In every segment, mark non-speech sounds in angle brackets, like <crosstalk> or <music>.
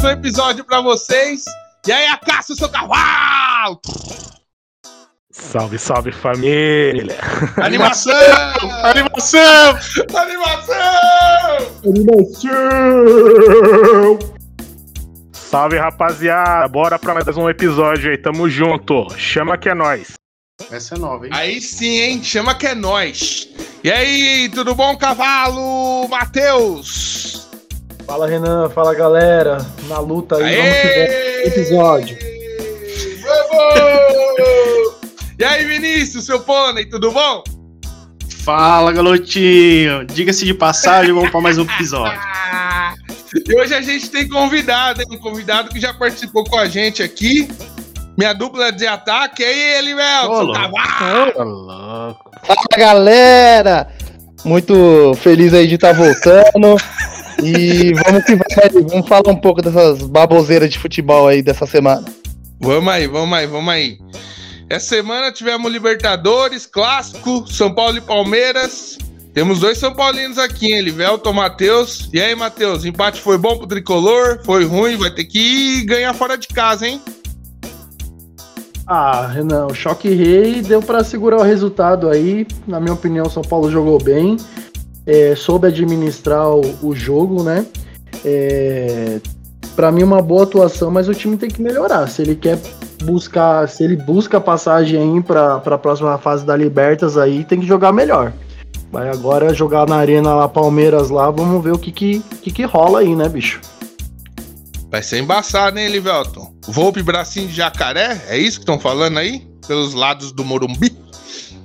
mais um episódio pra vocês. E aí, Acácio, seu cavalo! Salve, salve família! Animação! Animação! Animação! Animação! Salve rapaziada, bora pra mais um episódio aí, tamo junto. Chama que é nós. Essa é nova, hein? Aí sim, hein? Chama que é nós. E aí, tudo bom, cavalo? Matheus! Fala Renan, fala galera, na luta aí, vamos que vamos. Episódio. Vamos! E aí, Vinícius, seu pônei, tudo bom? Fala, galotinho! Diga-se de passagem, vamos para mais um episódio. <laughs> E hoje a gente tem convidado, hein? Um convidado que já participou com a gente aqui. Minha dupla de ataque, e aí, ele, Melton, louco. Fala galera, muito feliz aí de estar voltando. E vamos que vai, vamos falar um pouco dessas baboseiras de futebol aí dessa semana. Vamos aí, vamos aí, vamos aí. Essa semana tivemos Libertadores, Clássico, São Paulo e Palmeiras. Temos dois São Paulinos aqui, hein? Livelton, Matheus. E aí, Matheus, empate foi bom pro Tricolor? Foi ruim? Vai ter que ir ganhar fora de casa, hein? Ah, Renan, o choque rei deu pra segurar o resultado aí. Na minha opinião, o São Paulo jogou bem, é, soube administrar o, o jogo, né? É, para mim, uma boa atuação, mas o time tem que melhorar. Se ele quer buscar, se ele busca passagem aí pra, pra próxima fase da Libertas aí, tem que jogar melhor. Vai agora jogar na Arena lá, Palmeiras lá, vamos ver o que que, que, que rola aí, né, bicho? Vai ser embaçado, hein, Livelton? Volpe bracinho de jacaré? É isso que estão falando aí? Pelos lados do Morumbi?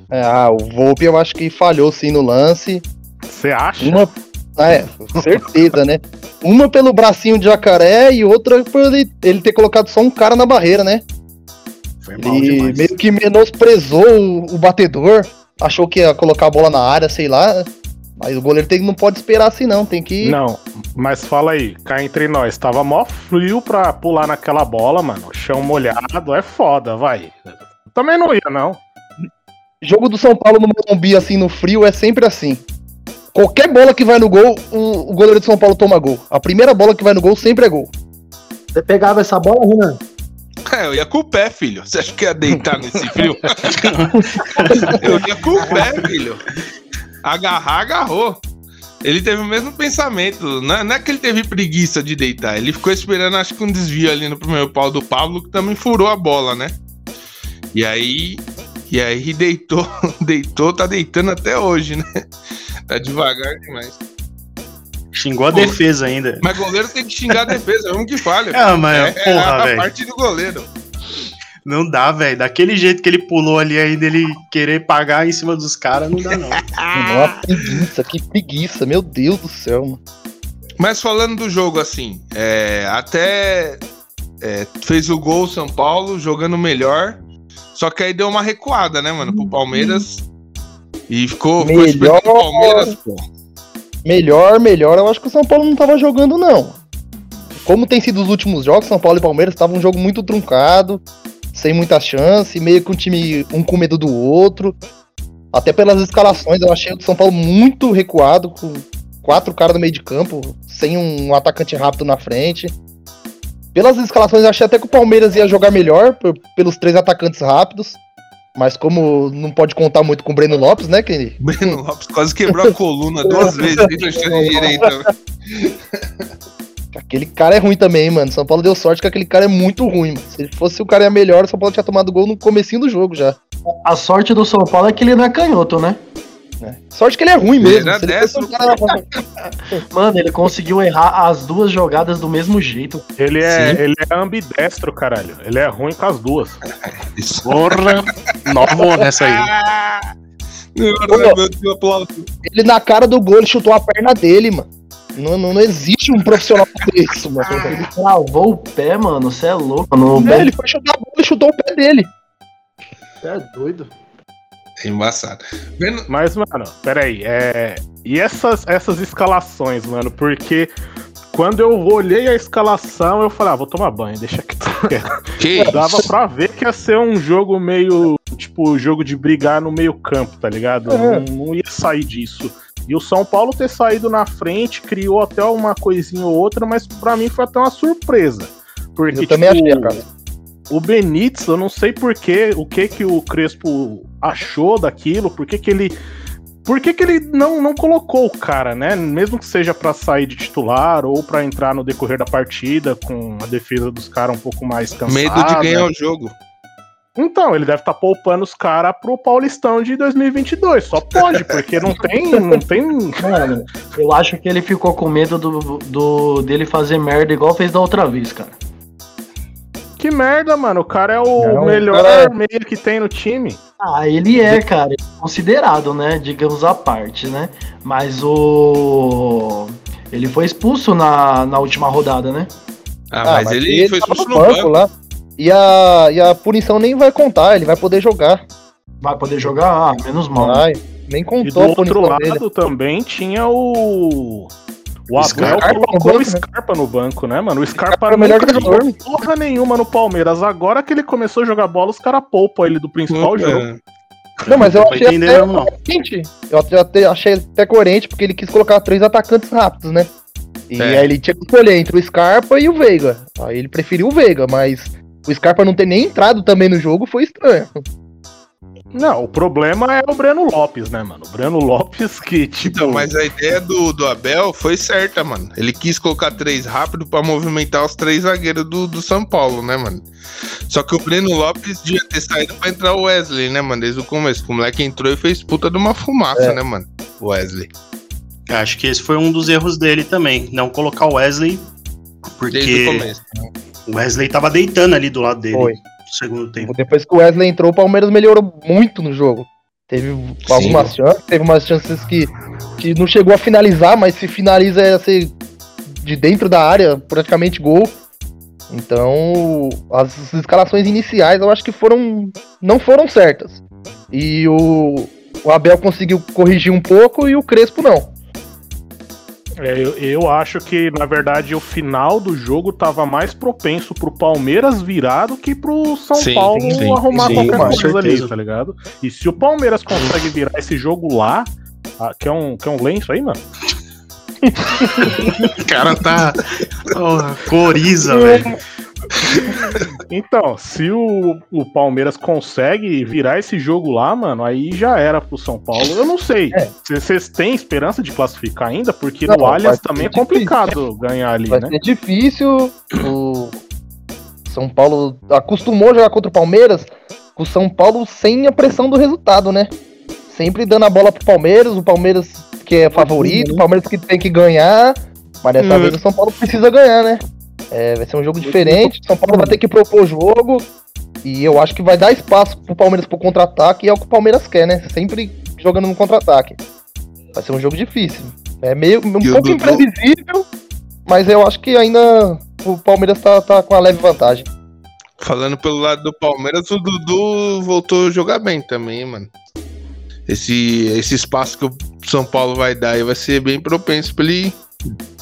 É, ah, o Volpe eu acho que falhou sim no lance. Você acha? Uma. Ah, é, certeza, né? Uma pelo bracinho de jacaré e outra por ele, ele ter colocado só um cara na barreira, né? Foi mal Ele demais. meio que menosprezou o, o batedor, achou que ia colocar a bola na área, sei lá. Mas o goleiro tem, não pode esperar assim, não. Tem que. Não, mas fala aí, cá entre nós, tava mó frio pra pular naquela bola, mano. Chão molhado, é foda, vai. Também não ia, não. Jogo do São Paulo no Morumbi, assim, no frio, é sempre assim. Qualquer bola que vai no gol, o, o goleiro de São Paulo toma gol. A primeira bola que vai no gol sempre é gol. Você pegava essa bola, Renan? É, eu ia com o pé, filho. Você acha que ia deitar nesse frio? <laughs> eu ia com o pé, filho. Agarrar, agarrou. Ele teve o mesmo pensamento. Não é, não é que ele teve preguiça de deitar. Ele ficou esperando, acho que um desvio ali no primeiro pau do Pablo, que também furou a bola, né? E aí. E aí <laughs> deitou, deitou, tá deitando até hoje, né? Tá devagar demais. Xingou a Pô. defesa ainda. Mas goleiro tem que xingar a defesa, é um que falha. <laughs> Ah, mas, é, porra, a velho. parte do goleiro. Não dá, velho. Daquele jeito que ele pulou ali ainda, ele querer pagar em cima dos caras, não dá, não. <laughs> Uma preguiça, que preguiça, meu Deus do céu, mano. Mas falando do jogo assim, é, até é, fez o gol o São Paulo jogando melhor, só que aí deu uma recuada, né, mano, pro Palmeiras. E ficou, ficou Melhor. o Palmeiras, pô. Melhor, melhor, eu acho que o São Paulo não tava jogando, não. Como tem sido os últimos jogos, São Paulo e Palmeiras tava um jogo muito truncado, sem muita chance, meio que um time um com medo do outro. Até pelas escalações, eu achei o São Paulo muito recuado, com quatro caras no meio de campo, sem um atacante rápido na frente. Pelas escalações, eu achei até que o Palmeiras ia jogar melhor, por- pelos três atacantes rápidos. Mas como não pode contar muito com o Breno Lopes, né? Que <laughs> Breno Lopes quase quebrou a coluna duas <laughs> vezes chance direita. <laughs> Aquele cara é ruim também, mano. São Paulo deu sorte que aquele cara é muito ruim. Mano. Se fosse o cara melhor, o São Paulo tinha tomado gol no comecinho do jogo já. A sorte do São Paulo é que ele não é canhoto, né? Sorte que ele é ruim mesmo. Ele um destro. cara... <laughs> Mano, ele conseguiu errar as duas jogadas do mesmo jeito. Ele é, Sim. ele é ambidestro, caralho. Ele é ruim com as duas. Isso. Porra! Novo nessa aí. Meu Deus, eu aplaudo. ele na cara do gol, ele chutou a perna dele, mano. Não, não, não existe um profissional <laughs> isso, mano. Ele travou o pé, mano. Você é louco. No É, ele foi chutar a bola e chutou o pé dele. Você é doido. É embaçado. Vendo, Mas, mano, peraí, é. E essas, essas escalações, mano, porque quando eu olhei a escalação, eu falei, ah, vou tomar banho, deixa que <laughs> que Dava isso? pra ver que ia ser um jogo meio. Tipo, jogo de brigar no meio campo, tá ligado? É. Não, não ia sair disso. E o São Paulo ter saído na frente criou até uma coisinha ou outra, mas pra mim foi até uma surpresa. Porque, Eu também tipo, achei, cara. O Benítez, eu não sei porquê, o que que o Crespo achou daquilo, por que que ele. Por que, que ele não, não colocou o cara, né? Mesmo que seja pra sair de titular ou pra entrar no decorrer da partida com a defesa dos caras um pouco mais cansada. Medo de ganhar o jogo. Então, ele deve estar poupando os caras pro Paulistão de 2022. Só pode, porque não tem. Não tem. Mano, eu acho que ele ficou com medo do, do dele fazer merda igual fez da outra vez, cara. Que merda, mano. O cara é o Não, melhor cara- meia que tem no time. Ah, ele é, cara, ele é considerado, né? Digamos à parte, né? Mas o. Ele foi expulso na, na última rodada, né? Ah, mas, ele, foi tava expulso no banco. lá. E a, e a punição nem vai contar, ele vai poder jogar. Vai poder jogar? Ah, menos mal. Vai. Nem E do contou outro lado dele. também tinha o. O Abel no colocou o né? Scarpa no banco, né, mano? O Scarpa Scarpa é o melhor jogador. porra nenhuma no Palmeiras. Agora que ele começou a jogar bola, os caras poupam ele do principal jogo. É. Não, mas eu achei até não. coerente. Eu até, até achei até coerente, porque ele quis colocar três atacantes rápidos, né? E É. aí ele tinha que escolher entre o Scarpa e o Veiga. Aí ele preferiu o Veiga, mas o Scarpa não ter nem entrado também no jogo foi estranho. Não, o problema é o Breno Lopes, né, mano? O Breno Lopes que, tipo. Então, mas a ideia do, do Abel foi certa, mano. Ele quis colocar três rápido pra movimentar os três zagueiros do, do São Paulo, né, mano? Só que o Breno Lopes devia ter saído pra entrar o Wesley, né, mano? Desde o começo. O moleque entrou e fez puta de uma fumaça, É. né, mano? O Wesley. Acho que esse foi um dos erros dele também. Não colocar o Wesley. Desde o Porque começo. o Wesley tava deitando ali do lado dele Foi. Segundo tempo. Depois que o Wesley entrou, o Palmeiras melhorou muito no jogo. Teve algumas chances, teve umas chances que, que não chegou a finalizar, mas se finaliza é ser de dentro da área, praticamente gol. Então, as escalações iniciais eu acho que foram não foram certas. E o, o Abel conseguiu corrigir um pouco e o Crespo não. É, eu, eu acho que, na verdade, o final do jogo tava mais propenso pro Palmeiras virar do que pro São Sim, Paulo sim, arrumar sim, qualquer coisa ali, tá ligado? E se o Palmeiras consegue virar esse jogo lá. Ah, quer, um, quer um lenço aí, mano? O cara tá. Porra, coriza, <laughs> velho. <laughs> Então, se o, o Palmeiras consegue virar esse jogo lá, mano, aí já era pro São Paulo. Eu não sei. É. Se Vocês têm esperança de classificar ainda? Porque Não, no Allianz também é ser difícil. complicado ganhar ali, Vai né? ser difícil. O São Paulo acostumou a jogar contra o Palmeiras com o São Paulo sem a pressão do resultado, né? Sempre dando a bola pro Palmeiras, o Palmeiras que é favorito, o Palmeiras que tem que ganhar. Mas dessa Hum. vez o São Paulo precisa ganhar, né? É, vai ser um jogo diferente, o São Paulo vai ter que propor o jogo. E eu acho que vai dar espaço pro Palmeiras pro contra-ataque, e é o que o Palmeiras quer, né? Sempre jogando no contra-ataque. Vai ser um jogo difícil. É meio um E pouco imprevisível, mas eu acho que ainda o Palmeiras tá, tá com a leve vantagem. Falando pelo lado do Palmeiras, o Dudu voltou a jogar bem também, mano. Esse, esse espaço que o São Paulo vai dar aí vai ser bem propenso pra ele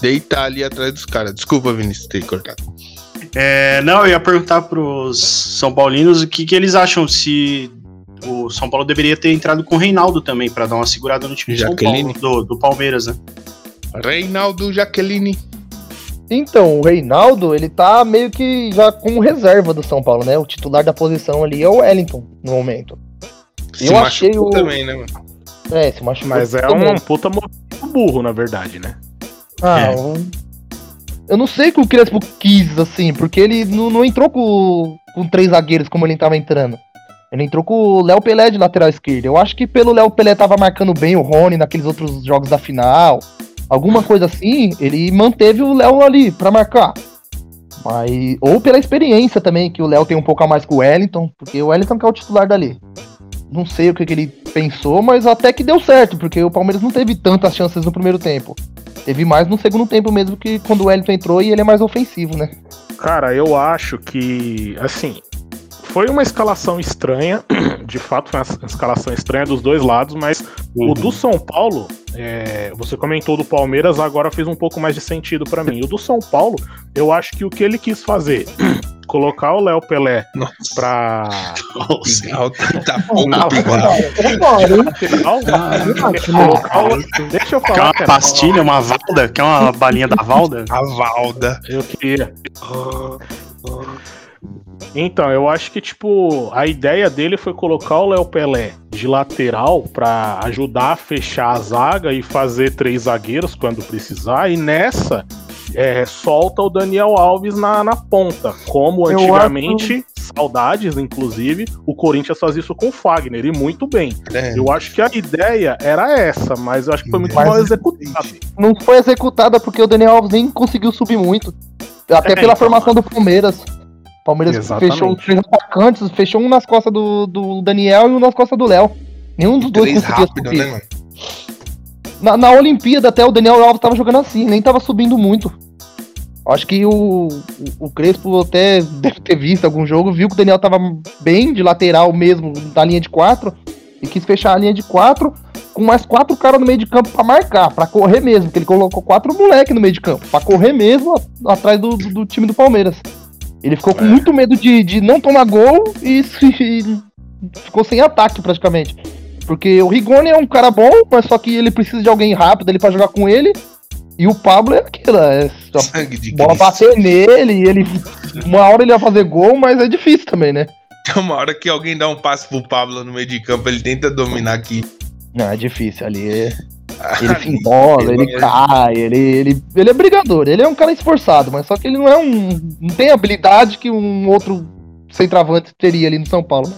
deitar ali atrás dos caras. Desculpa, Vinícius, ter cortado. É, não, eu ia perguntar pros São Paulinos o que, que eles acham se o São Paulo deveria ter entrado com o Reinaldo também, pra dar uma segurada no time Jaqueline. Paulo, do, do Palmeiras, né? Reinaldo Jaqueline. Então, o Reinaldo, ele tá meio que já como reserva do São Paulo, né? O titular da posição ali é o Wellington, no momento. Se Eu achei machucou o- também, né, mano? É, se machucou. Mas é um puta burro, na verdade, né? Ah, É. eu não sei o que o Crespo quis, assim, porque ele não, não entrou com, com três zagueiros como ele tava entrando. Ele entrou com o Léo Pelé de lateral esquerdo. Eu acho que pelo Léo Pelé tava marcando bem o Rony naqueles outros jogos da final. Alguma coisa assim, ele manteve o Léo ali pra marcar. Mas, ou pela experiência também, que o Léo tem um pouco a mais com o Wellington, porque o Wellington que é o titular dali. Não sei o que, que ele pensou, mas até que deu certo, porque o Palmeiras não teve tantas chances no primeiro tempo. Teve mais no segundo tempo mesmo, que quando o Wellington entrou e ele é mais ofensivo, né? Cara, eu acho que, assim, foi uma escalação estranha. De fato, foi uma escalação estranha dos dois lados, mas o do São Paulo, é, você comentou do Palmeiras, agora fez um pouco mais de sentido pra mim. O do São Paulo, eu acho que o que ele quis fazer colocar o Léo Pelé Nossa, pra. Nossa. Tá, tá Ah, Ah, o- Deixa eu Quer falar, uma cara. pastilha, uma valda? Quer uma balinha da valda? A Valda. Eu queria. Então, eu acho que, tipo, a ideia dele foi colocar o Léo Pelé de lateral pra ajudar a fechar a zaga e fazer três zagueiros quando precisar. E nessa, é, solta o Daniel Alves na, na ponta. Como antigamente, saudades, inclusive, o Corinthians fazia isso com o Fagner, e muito bem. É. Eu acho que a ideia era essa, mas eu acho que foi muito Mas- mal executado. Não foi executada porque o Daniel Alves nem conseguiu subir muito. Até É, pela então, formação do Palmeiras. O Palmeiras Exatamente. fechou os três atacantes, fechou um nas costas do, do Daniel e um nas costas do Léo. Nenhum dos dois conseguia rápido, subir. né? Na, na Olimpíada até o Daniel Alves tava jogando assim, nem tava subindo muito. Acho que o, o, Crespo até <laughs> deve ter visto algum jogo, viu que o Daniel tava bem de lateral mesmo, da linha de quatro, e quis fechar a linha de quatro com mais quatro caras no meio de campo pra marcar, pra correr mesmo, que ele colocou quatro moleque no meio de campo, pra correr mesmo atrás do, do- do time do Palmeiras. Ele ficou com É. muito medo de, de não tomar gol e, se- <laughs> ficou sem ataque praticamente. Porque o Rigoni é um cara bom, mas só que ele precisa de alguém rápido ali pra jogar com ele. E o Pablo é aquilo, é só Sangue de bola bater nele, e ele uma hora ele vai fazer gol, mas é difícil também, né? Tem uma hora que alguém dá um passe pro Pablo no meio de campo, ele tenta dominar aqui. Não, é difícil ali. É- Ele se embola, ele cai, ele, ele, ele é brigador, ele é um cara esforçado, mas só que ele não é um. não tem a habilidade que um outro centroavante teria ali no São Paulo. Né?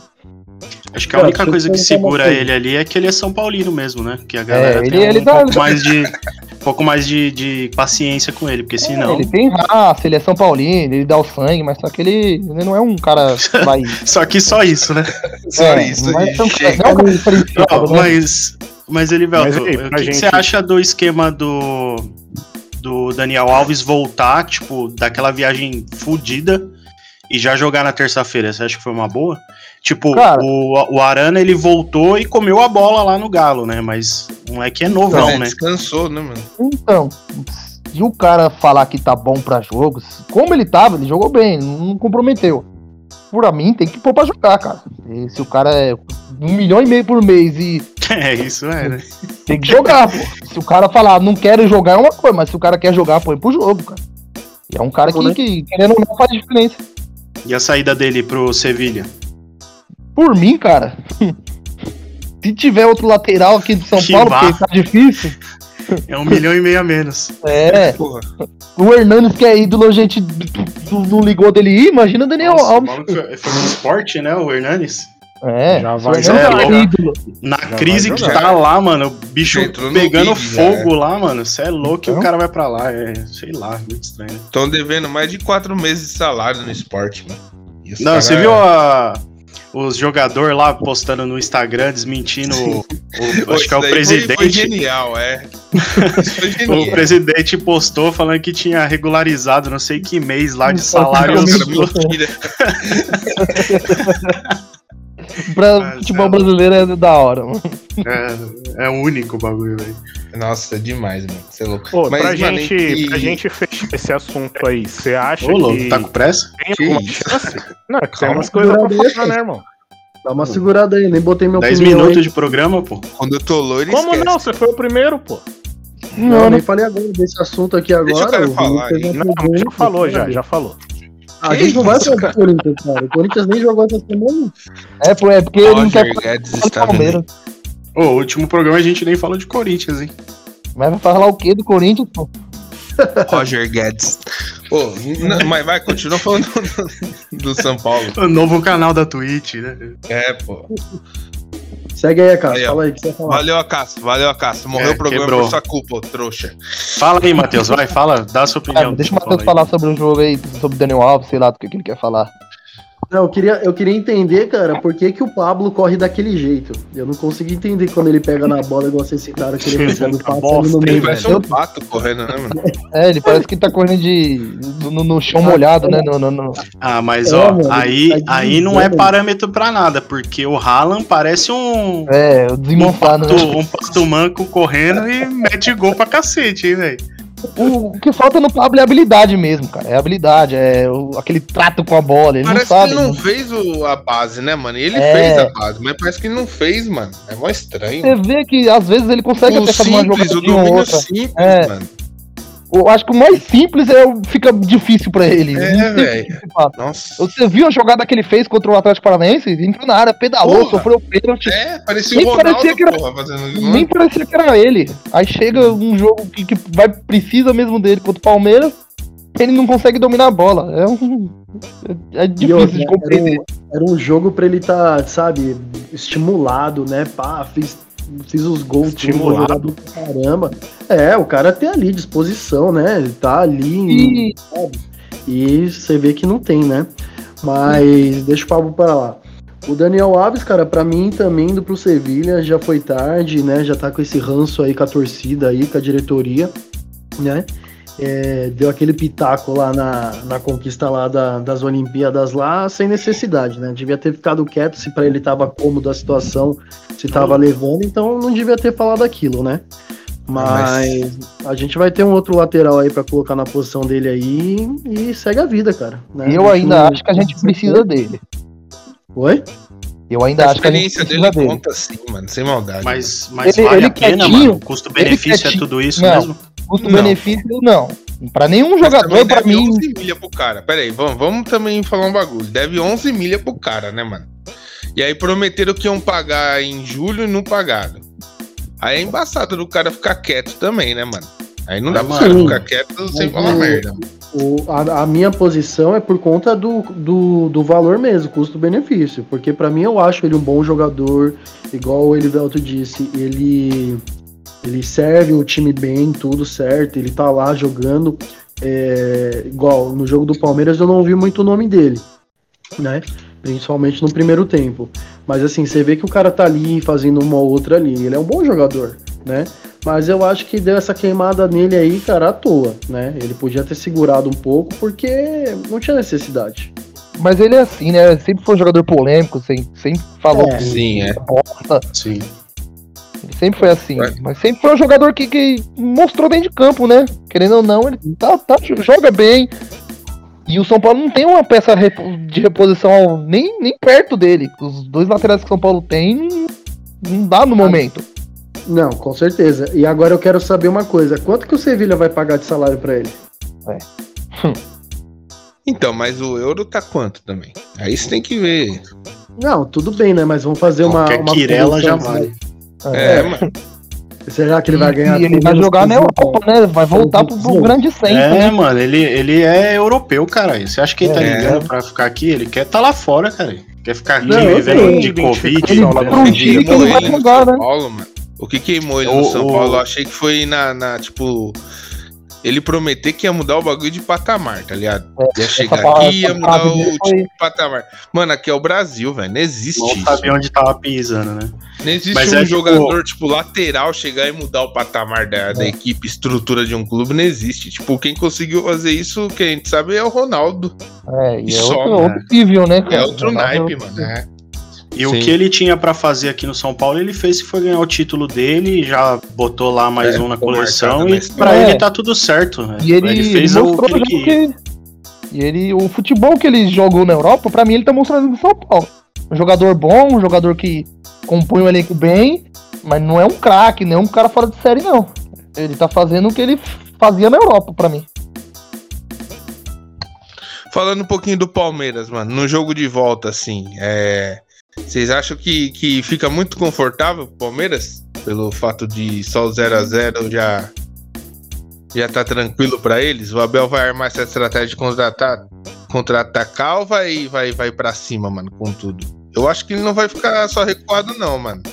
Acho que a única coisa que uma segura ele ali é que ele é São Paulino mesmo, né? Que a galera ele- tem ele um dá- pouco mais de um pouco mais de, de paciência com ele, porque senão. Ele tem raça, ele é São Paulino, ele dá o sangue, mas só que ele, ele não é um cara <laughs> vai. Só que só isso, né? Só é, isso não é é um cara né? mas, mas ele, Mas aí, o que, que gente- você acha do esquema do, do Daniel Alves voltar, tipo, daquela viagem fodida e já jogar na terça-feira? Você acha que foi uma boa? Tipo, Cara- o, o Arana ele voltou e comeu a bola lá no Galo, né? Mas o moleque é novão, É, né? Descansou, né, mano? Então, se o cara falar que tá bom pra jogos, como ele tava, ele jogou bem, não comprometeu. Por mim, tem que pôr pra jogar, cara. E se o cara é um milhão e meio por mês e <laughs> É, isso é, né? tem que jogar, pô. Se o cara falar não quero jogar é uma coisa, mas se o cara quer jogar, põe pro jogo, cara. E é um cara que, que querendo ou não, faz diferença. E a saída dele pro Sevilha? Por mim, cara, <laughs> se tiver outro lateral aqui do São Que Paulo, porque tá difícil, É um milhão e meio a menos. é. Porra. O Hernandes, que é ídolo, a gente não ligou dele ir, imagina o Daniel Nossa, Alves. foi, foi no <laughs> esporte, né? O Hernanes. É, Já vai Hernandes jogar. é ídolo. Na Já crise que tá lá, mano, o bicho pegando big, fogo lá, mano. Você é louco e Então? o cara vai pra lá. É, sei lá, muito estranho. Estão devendo mais de quatro meses de salário no esporte, mano. E Não, cara- você viu a- os jogadores lá postando no Instagram, desmentindo o, o- acho que é o daí foi- Foi, presidente. genial, é. <laughs> Isso foi O genial. presidente postou falando que tinha regularizado não sei que mês lá de salários. <laughs> <laughs> Pra Mas, futebol é. brasileiro é da hora, mano. É, é único o bagulho, velho. Nossa, é demais, mano. Você é louco. Pô, Mas, pra, mano, gente, e- pra gente fechar esse assunto aí, você acha Ô, louco, que tá com pressa? tem Que alguma isso? chance? Não, é que tem Calma. umas coisas pra falar, né, irmão? Dá uma segurada aí, nem botei meu 10 opinião minutos aí. de programa, pô. Quando eu tô loiro, Como esquece. não? Você foi o primeiro, pô. Não, Não, nem falei agora desse assunto aqui agora. Deixa o falar já Não, já falou, já, já falou. A gente não vai falar do Corinthians, cara. O Corinthians nem jogou essa semana. É, pô, é porque ele não quer Roger Guedes falar do Palmeiras. Ô, o último programa a gente nem falou de Corinthians, hein? Mas vai falar o quê do Corinthians, pô? Roger Guedes. Pô, não, mas vai, continua falando do, do São Paulo. O novo canal da Twitch, né? É, pô. Segue aí, cara. Ó. Fala aí o que você falar. Valeu, Acácio. Valeu, Acácio. Morreu É, o programa quebrou. por sua culpa, ô trouxa. Fala aí, Matheus, vai, fala, dá a sua opinião. Ah, deixa o Matheus aí. falar sobre o jogo aí, sobre o Daniel Alves, sei lá do que, que ele quer falar. Não, eu queria, eu queria entender, cara, por que, que o Pablo corre daquele jeito. Eu não consegui entender quando ele pega na bola, igual vocês citaram, que ele recebe o passe ali no Bosta, Ele meio. parece velho. um pato correndo, né, mano? É, ele parece que tá correndo de, no, no chão molhado, né? No, no, no- Ah, mas É, ó, mano, aí, tá aí não é parâmetro pra nada, porque o Haaland parece um. É, Um desmonfado, pato, né? um pato manco correndo e mete gol pra cacete, hein, velho? O, o que falta no Pablo é habilidade mesmo, cara. É habilidade, é o- aquele trato com a bola. Ele Parece não sabe. que ele não fez o- a base, né, mano? Ele É. fez a base, mas parece que ele não fez, mano. É mó estranho. Você vê que às vezes ele consegue o até fazer uma simples, o domínio outra. simples, É. mano. Eu acho que o mais simples é, o- fica difícil pra ele. É, Não sei velho. Você viu a jogada que ele fez contra o Atlético Paranaense? Entrou na área, pedalou, Porra. sofreu pênalti. É, parecia Nem o Ronaldo, parecia que era- porra, fazendo. Nem parecia que era ele. Aí chega um jogo que, que vai, precisa mesmo dele contra o Palmeiras, ele não consegue dominar a bola. É um. É, é difícil outra, de era, compreender. um, era um jogo pra ele estar, sabe, estimulado, né? Pá, fiz, fiz os gols, tudo, Estimulado. jogador pra caramba. É, o cara tem ali disposição, né? Ele tá ali em- E e você vê que não tem, né? Mas deixa o papo para lá. O Daniel Alves, cara, pra mim também indo pro Sevilha já foi tarde, né? Já tá com esse ranço aí com a torcida aí, com a diretoria, né? É, deu aquele pitaco lá na, na conquista lá da- das Olimpíadas lá, sem necessidade, né? Devia ter ficado quieto se pra ele tava cômodo a situação, se tava levando, então não devia ter falado aquilo, né? Mas a gente vai ter um outro lateral aí pra colocar na posição dele aí e segue a vida, cara. né? eu ainda o- acho que a gente precisa dele. Oi? Eu ainda A acho que a gente experiência dele dele. conta sim, mano, sem maldade. Mas, mas Ele- vale ele a pena, quietinho, mano. Custo-benefício é tudo isso Não. mesmo? Custo-benefício, não. Pra nenhum Mas jogador, pra deve mim. 11 milha pro cara. Pera aí, vamos, vamos também falar um bagulho. Deve 11 milha pro cara, né, mano? E aí prometeram que iam pagar em julho e não pagaram. Aí é embaçado do cara ficar quieto também, né, mano? Aí não dá Mas, sim. ficar quieto sem falar o- merda. O, a, a minha posição é por conta do, do, do valor mesmo, custo-benefício. Porque pra mim eu acho ele um bom jogador, igual o Elivelto disse, ele, ele serve o time bem, tudo certo, ele tá lá jogando. é, igual no jogo do Palmeiras eu não ouvi muito o nome dele, né? Principalmente no primeiro tempo. Mas assim, você vê que o cara tá ali fazendo uma ou outra ali. Ele é um bom jogador, né? Mas eu acho que deu essa queimada nele aí, cara, à toa, né? Ele podia ter segurado um pouco porque não tinha necessidade. Mas ele é assim, né? Sempre foi um jogador polêmico, sempre, sempre falou É. que Sim, é. bosta. Sim. Ele sempre foi assim. Ué. Mas sempre foi um jogador que, que mostrou dentro de campo, né? Querendo ou não, ele tá, tá- joga bem. E o São Paulo não tem uma peça de reposição nem, nem perto dele. Os dois laterais que o São Paulo tem não- dá no momento. Não, com certeza. E agora eu quero saber uma coisa: quanto que o Sevilha vai pagar de salário pra ele? <laughs> Então, mas o euro tá quanto também? Aí você tem que ver. Não, tudo bem, né? Mas vamos fazer uma. Qualquer uma Quirela já promoção, né? É, mano. Será que ele vai ganhar? E ele vai jogar na Europa, né? Vai voltar pro, pro grande centro, É, né? mano, ele, ele é europeu, cara. Você acha que ele tá É. ligando pra ficar aqui? Ele quer tá lá fora, cara. Quer ficar aqui Não, vivendo de Covid. ele um ele vai jogar, né? Paulo, mano. O que queimou ele O- no São Paulo? Eu achei que foi na, na, tipo. Ele prometer que ia mudar o bagulho de patamar, tá ligado? Ia chegar pa- aqui e ia mudar o tipo foi- de patamar. Mano, aqui é o Brasil, velho. Não existe Não sabia onde tava pisando, né? Não existe Mas um é, tipo- jogador, tipo, lateral chegar e mudar o patamar da, da equipe, estrutura de um clube, não existe. Tipo, quem conseguiu fazer isso, que a gente sabe, é o Ronaldo. É, e é Só, outro, né? outro nível, né? É cara? outro Ronaldo- naipe, mano. É. E o Sim. que ele tinha pra fazer aqui no São Paulo, ele fez que foi ganhar o título dele, já botou lá mais É, um na coleção e pra É. ele tá tudo certo, né? E ele, ele fez o mostrou que ele que. E ele, o futebol que ele jogou na Europa, pra mim, ele tá mostrando no São Paulo. Um jogador bom, um jogador que compõe o elenco bem, mas não é um craque, é um cara fora de série, não. Ele tá fazendo o que ele fazia na Europa, pra mim. Falando um pouquinho do Palmeiras, mano, no jogo de volta, assim, é. Vocês acham que, que fica muito confortável o Palmeiras? Pelo fato de só o 0x0 já. Já tá tranquilo pra eles? O Abel vai armar essa estratégia de contra-atacar contra-atacar ou vai, vai, vai pra cima, mano, com tudo? Eu acho que ele não vai ficar só recuado, não, mano.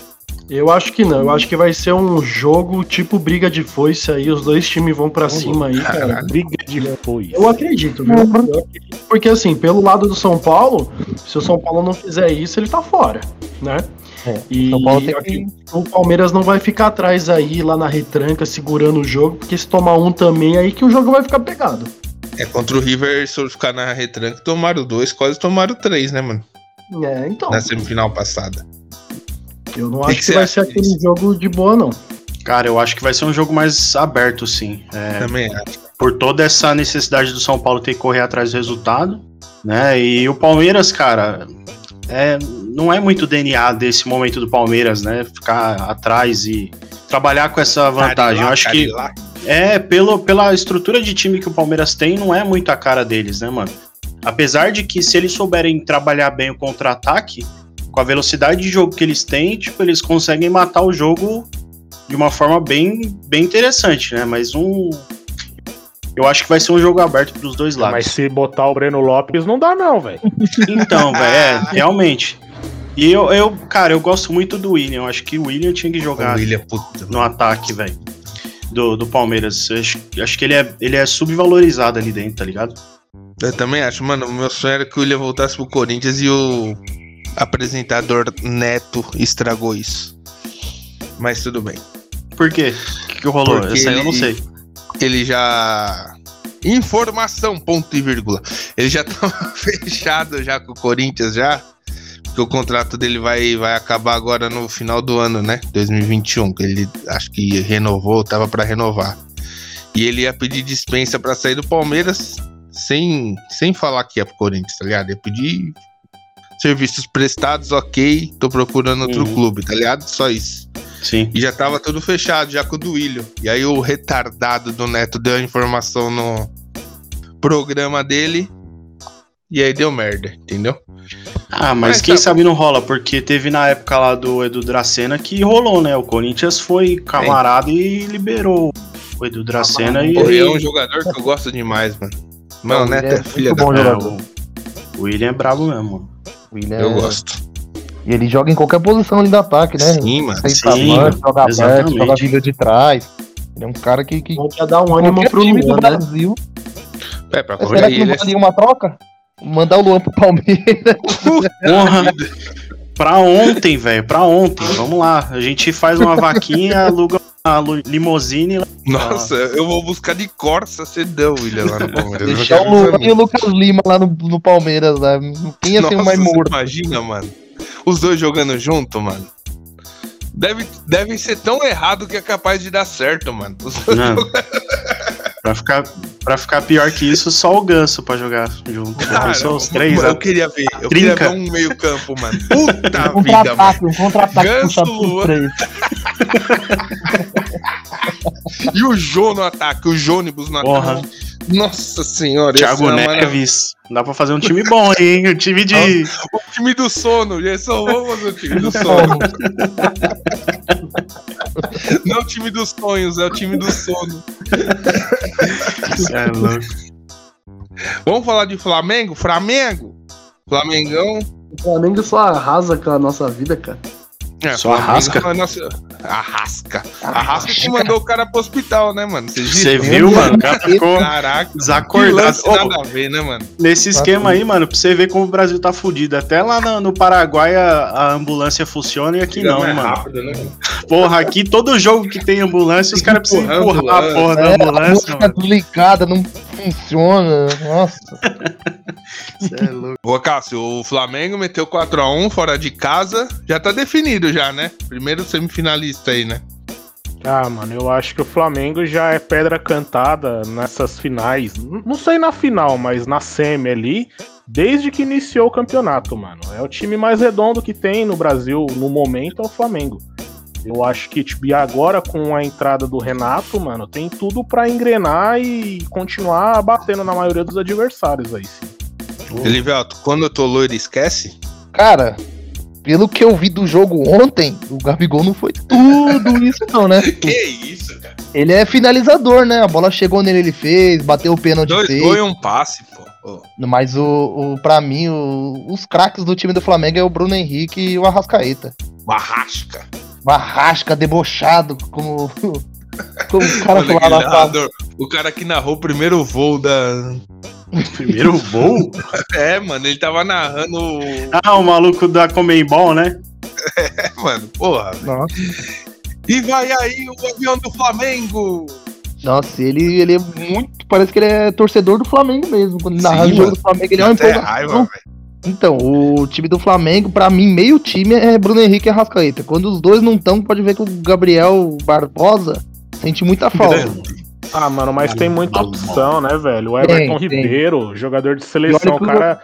Eu acho que não. Eu acho que vai ser um jogo tipo briga de foice aí. Os dois times vão pra cima aí, cara. Caralho. Briga de foice. Eu acredito, viu? Eu acredito. Porque assim, pelo lado do São Paulo, se o São Paulo não fizer isso, ele tá fora, né? É, E São Paulo tem que o Palmeiras não vai ficar atrás aí, lá na retranca, segurando o jogo, porque se tomar um também, aí que o jogo vai ficar pegado. É contra o River, se eu ficar na retranca, tomaram dois, quase tomaram três, né, mano? É, então. Na semifinal passada. Eu não que acho que que, vai ser aquele disso? jogo de boa, não. Cara, eu acho que vai ser um jogo mais aberto, sim. É, Também acho. por toda essa necessidade do São Paulo ter que correr atrás do resultado, né? E o Palmeiras, cara, é, não é muito DNA desse momento do Palmeiras, né? Ficar atrás e trabalhar com essa vantagem. Eu acho que Carilac. é pelo, pela estrutura de time que o Palmeiras tem, não é muito a cara deles, né, mano? Apesar de que se eles souberem trabalhar bem o contra-ataque, com a velocidade de jogo que eles têm, tipo, eles conseguem matar o jogo de uma forma bem, bem interessante, né? Mas um. Eu acho que vai ser um jogo aberto pros dois lados. Mas se botar o Breno Lopes, não dá, não, velho. Então, <laughs> velho, é, realmente. E eu, eu, cara, eu gosto muito do William. Eu acho que o William tinha que jogar William, puta. no ataque, velho. Do, do Palmeiras. Eu acho, acho que ele é, ele é subvalorizado ali dentro, tá ligado? Eu também acho, mano. O meu sonho era que o William voltasse pro Corinthians e o apresentador Neto estragou isso. Mas tudo bem. Por quê? O que, que rolou? Porque Essa aí eu não ele- sei. Ele já. Informação, ponto e vírgula. Ele já <laughs> tava fechado já com o Corinthians já. Porque o contrato dele vai, vai acabar agora no final do ano, né? 2021. que Ele acho que renovou, tava pra renovar. E ele ia pedir dispensa pra sair do Palmeiras sem, sem falar que ia pro Corinthians, tá ligado? Ia pedir serviços prestados, ok. Tô procurando outro Uhum. clube, tá ligado? Só isso. Sim. E já tava tudo fechado, já com o Duílio. E aí o retardado do Neto deu a informação no programa dele. E aí deu merda, entendeu? Ah, mas, Mas quem tá- sabe não rola, porque teve na época lá do Edu Dracena que rolou, né? O Corinthians foi camarada e liberou o Edu Dracena e Pô, ele- é um jogador que eu gosto demais, mano. Mano, o Neto é, é filha da. bom. O, William é brabo mesmo, William Eu é- gosto. E ele joga em qualquer posição ali do ataque, né? Sim, mano. Centroavante, Sim, joga aberto, joga vindo de trás. Ele é um cara que. que já dá um ânimo pro time Luan, do né? Brasil. É, pra Mas correr será que não ele é valia uma troca? Mandar o Luan pro Palmeiras. <laughs> Porra, pra ontem, velho, pra ontem. Vamos lá. A gente faz uma vaquinha, aluga limousine. Nossa, eu vou buscar de Corsa sedão, William, lá no <laughs> Palmeiras. Eu Deixar o Luan e o Lucas Lima lá no, no Palmeiras. Né? Quem ia ser o Nossa, mais você morto? Imagina, mano. Os dois jogando junto, mano. Deve, deve ser tão errado que é capaz de dar certo, mano. Os dois Não. <laughs> Pra ficar, pra ficar pior que isso, só o Ganso pra jogar junto. Cara, São os três, eu né? queria ver. Eu Trinca. queria ver um meio campo, mano. <laughs> Puta Um vida, mano. contra-ataque, um contra-ataque Ganso, Luan. E o Jô no ataque, o Jônibus no Porra. ataque. Nossa senhora. Thiago é. Neves. Dá pra fazer um time bom, hein? Um time de. O time do sono, já só vamos fazer o time do <laughs> sono. Não o time dos sonhos, é o time do sono. Cê é louco. Vamos falar de Flamengo? Flamengo? Flamengão. O Flamengo só arrasa com a nossa vida, cara. É, Só arrasca? nossa- Arrasca. Arrasca que mandou o cara pro hospital, né, mano? Você viu, mano? O cara ficou Caraca. Desacordado. nada a ver, né, mano? nesse esquema aí, mano, pra você ver como o Brasil tá fudido. Até lá no, no Paraguai a, a ambulância funciona e aqui não, é mano. rápido, né? Porra, aqui todo jogo que tem ambulância, os caras precisam Empurrar a a porra da É, a ambulância, mano. desligada, não funciona. Nossa. <laughs> Cê é louco. Ô, Cássio, o Flamengo meteu 4x1 fora de casa. Já tá definido já, né? Primeiro semifinalista aí, né? Ah, mano, eu acho que o Flamengo já é pedra cantada nessas finais. Não sei na final, mas na semi ali, desde que iniciou o campeonato, mano. É o time mais redondo que tem no Brasil no momento é o Flamengo. Eu acho que, tipo, e agora com a entrada do Renato, mano, tem tudo pra engrenar e continuar batendo na maioria dos adversários aí, sim. Elivelto, quando eu tô loiro, esquece? Cara, pelo que eu vi do jogo ontem, o Gabigol não foi tudo <laughs> isso, não, né? Que isso, cara? Ele é finalizador, né? A bola chegou nele, ele fez, bateu o pênalti, Dois gols e um passe, pô. Ô, Mas o, o, pra mim, o- os craques do time do Flamengo é o Bruno Henrique e o Arrascaeta. Barrasca. Barrasca, debochado, como, <laughs> como o cara Olha lá. O cara que narrou o primeiro voo da. Primeiro voo? <laughs> É, mano, ele tava narrando. o- Ah, o maluco da Comembol, né? <laughs> É, mano, porra. Nossa, E vai aí o avião do Flamengo! nossa, ele, ele é muito. Parece que ele é torcedor do Flamengo mesmo. Quando narra o jogo do Flamengo, ele é uma Até empolgação. raiva, velho. Então, o time do Flamengo, pra mim, meio time é Bruno Henrique e Arrascaeta. Quando os dois não estão, pode ver que o Gabriel Barbosa sente muita falta. Ah, mano, mas tem muita opção, né, velho? O Everton Tem, tem. Ribeiro, jogador de seleção, o cara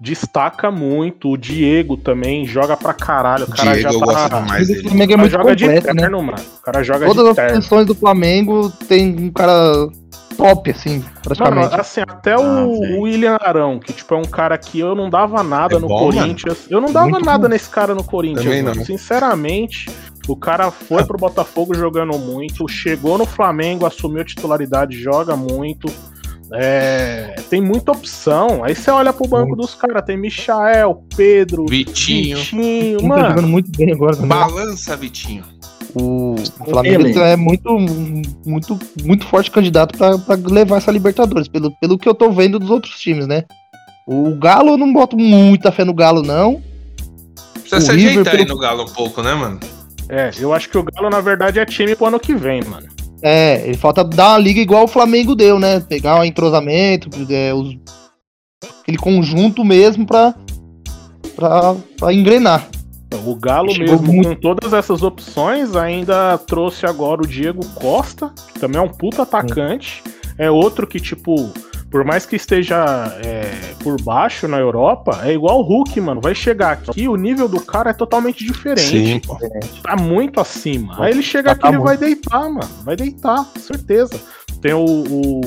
destaca muito. O Diego também joga pra caralho. O cara Diego, eu já gosto tá. demais O dele. Flamengo é muito joga de completo, né? terno, mano. O cara joga Todas de as terno. posições do Flamengo tem um cara top, assim, Mano, praticamente. assim, até Ah, o velho. William Arão, que tipo é um cara que eu não dava nada É no bom, Corinthians. Eu não dava Muito nada bom. nesse cara no Corinthians. Também mano. não. Sinceramente, o cara foi pro Botafogo jogando muito, chegou no Flamengo, assumiu a titularidade, joga muito. É, tem muita opção. Aí você olha pro banco dos caras, tem Michael, Pedro, Vitinho. Vitinho, Quem tá mano. jogando muito bem agora também. Balança, Vitinho. O, o Flamengo é muito, muito, muito forte candidato pra, pra levar essa Libertadores, pelo, pelo que eu tô vendo dos outros times, né? O Galo, eu não boto muita fé no Galo, não. Precisa O se River ajeitar aí pelo- no Galo um pouco, né, mano? É, eu acho que o Galo, na verdade, é time pro ano que vem, mano. É, ele falta dar uma liga igual o Flamengo deu, né? Pegar um entrosamento, é, os- aquele conjunto mesmo pra, pra, pra engrenar. Então, O Galo Chegou mesmo, muito- com todas essas opções, ainda trouxe agora o Diego Costa, que também é um puta atacante. É outro que, tipo, por mais que esteja é, por baixo na Europa, é igual o Hulk, mano. Vai chegar aqui, o nível do cara é totalmente diferente. pô. Tá muito acima. Aí ele chega Tá, aqui tá ele muito. vai deitar, mano. Vai deitar, certeza. Tem o, o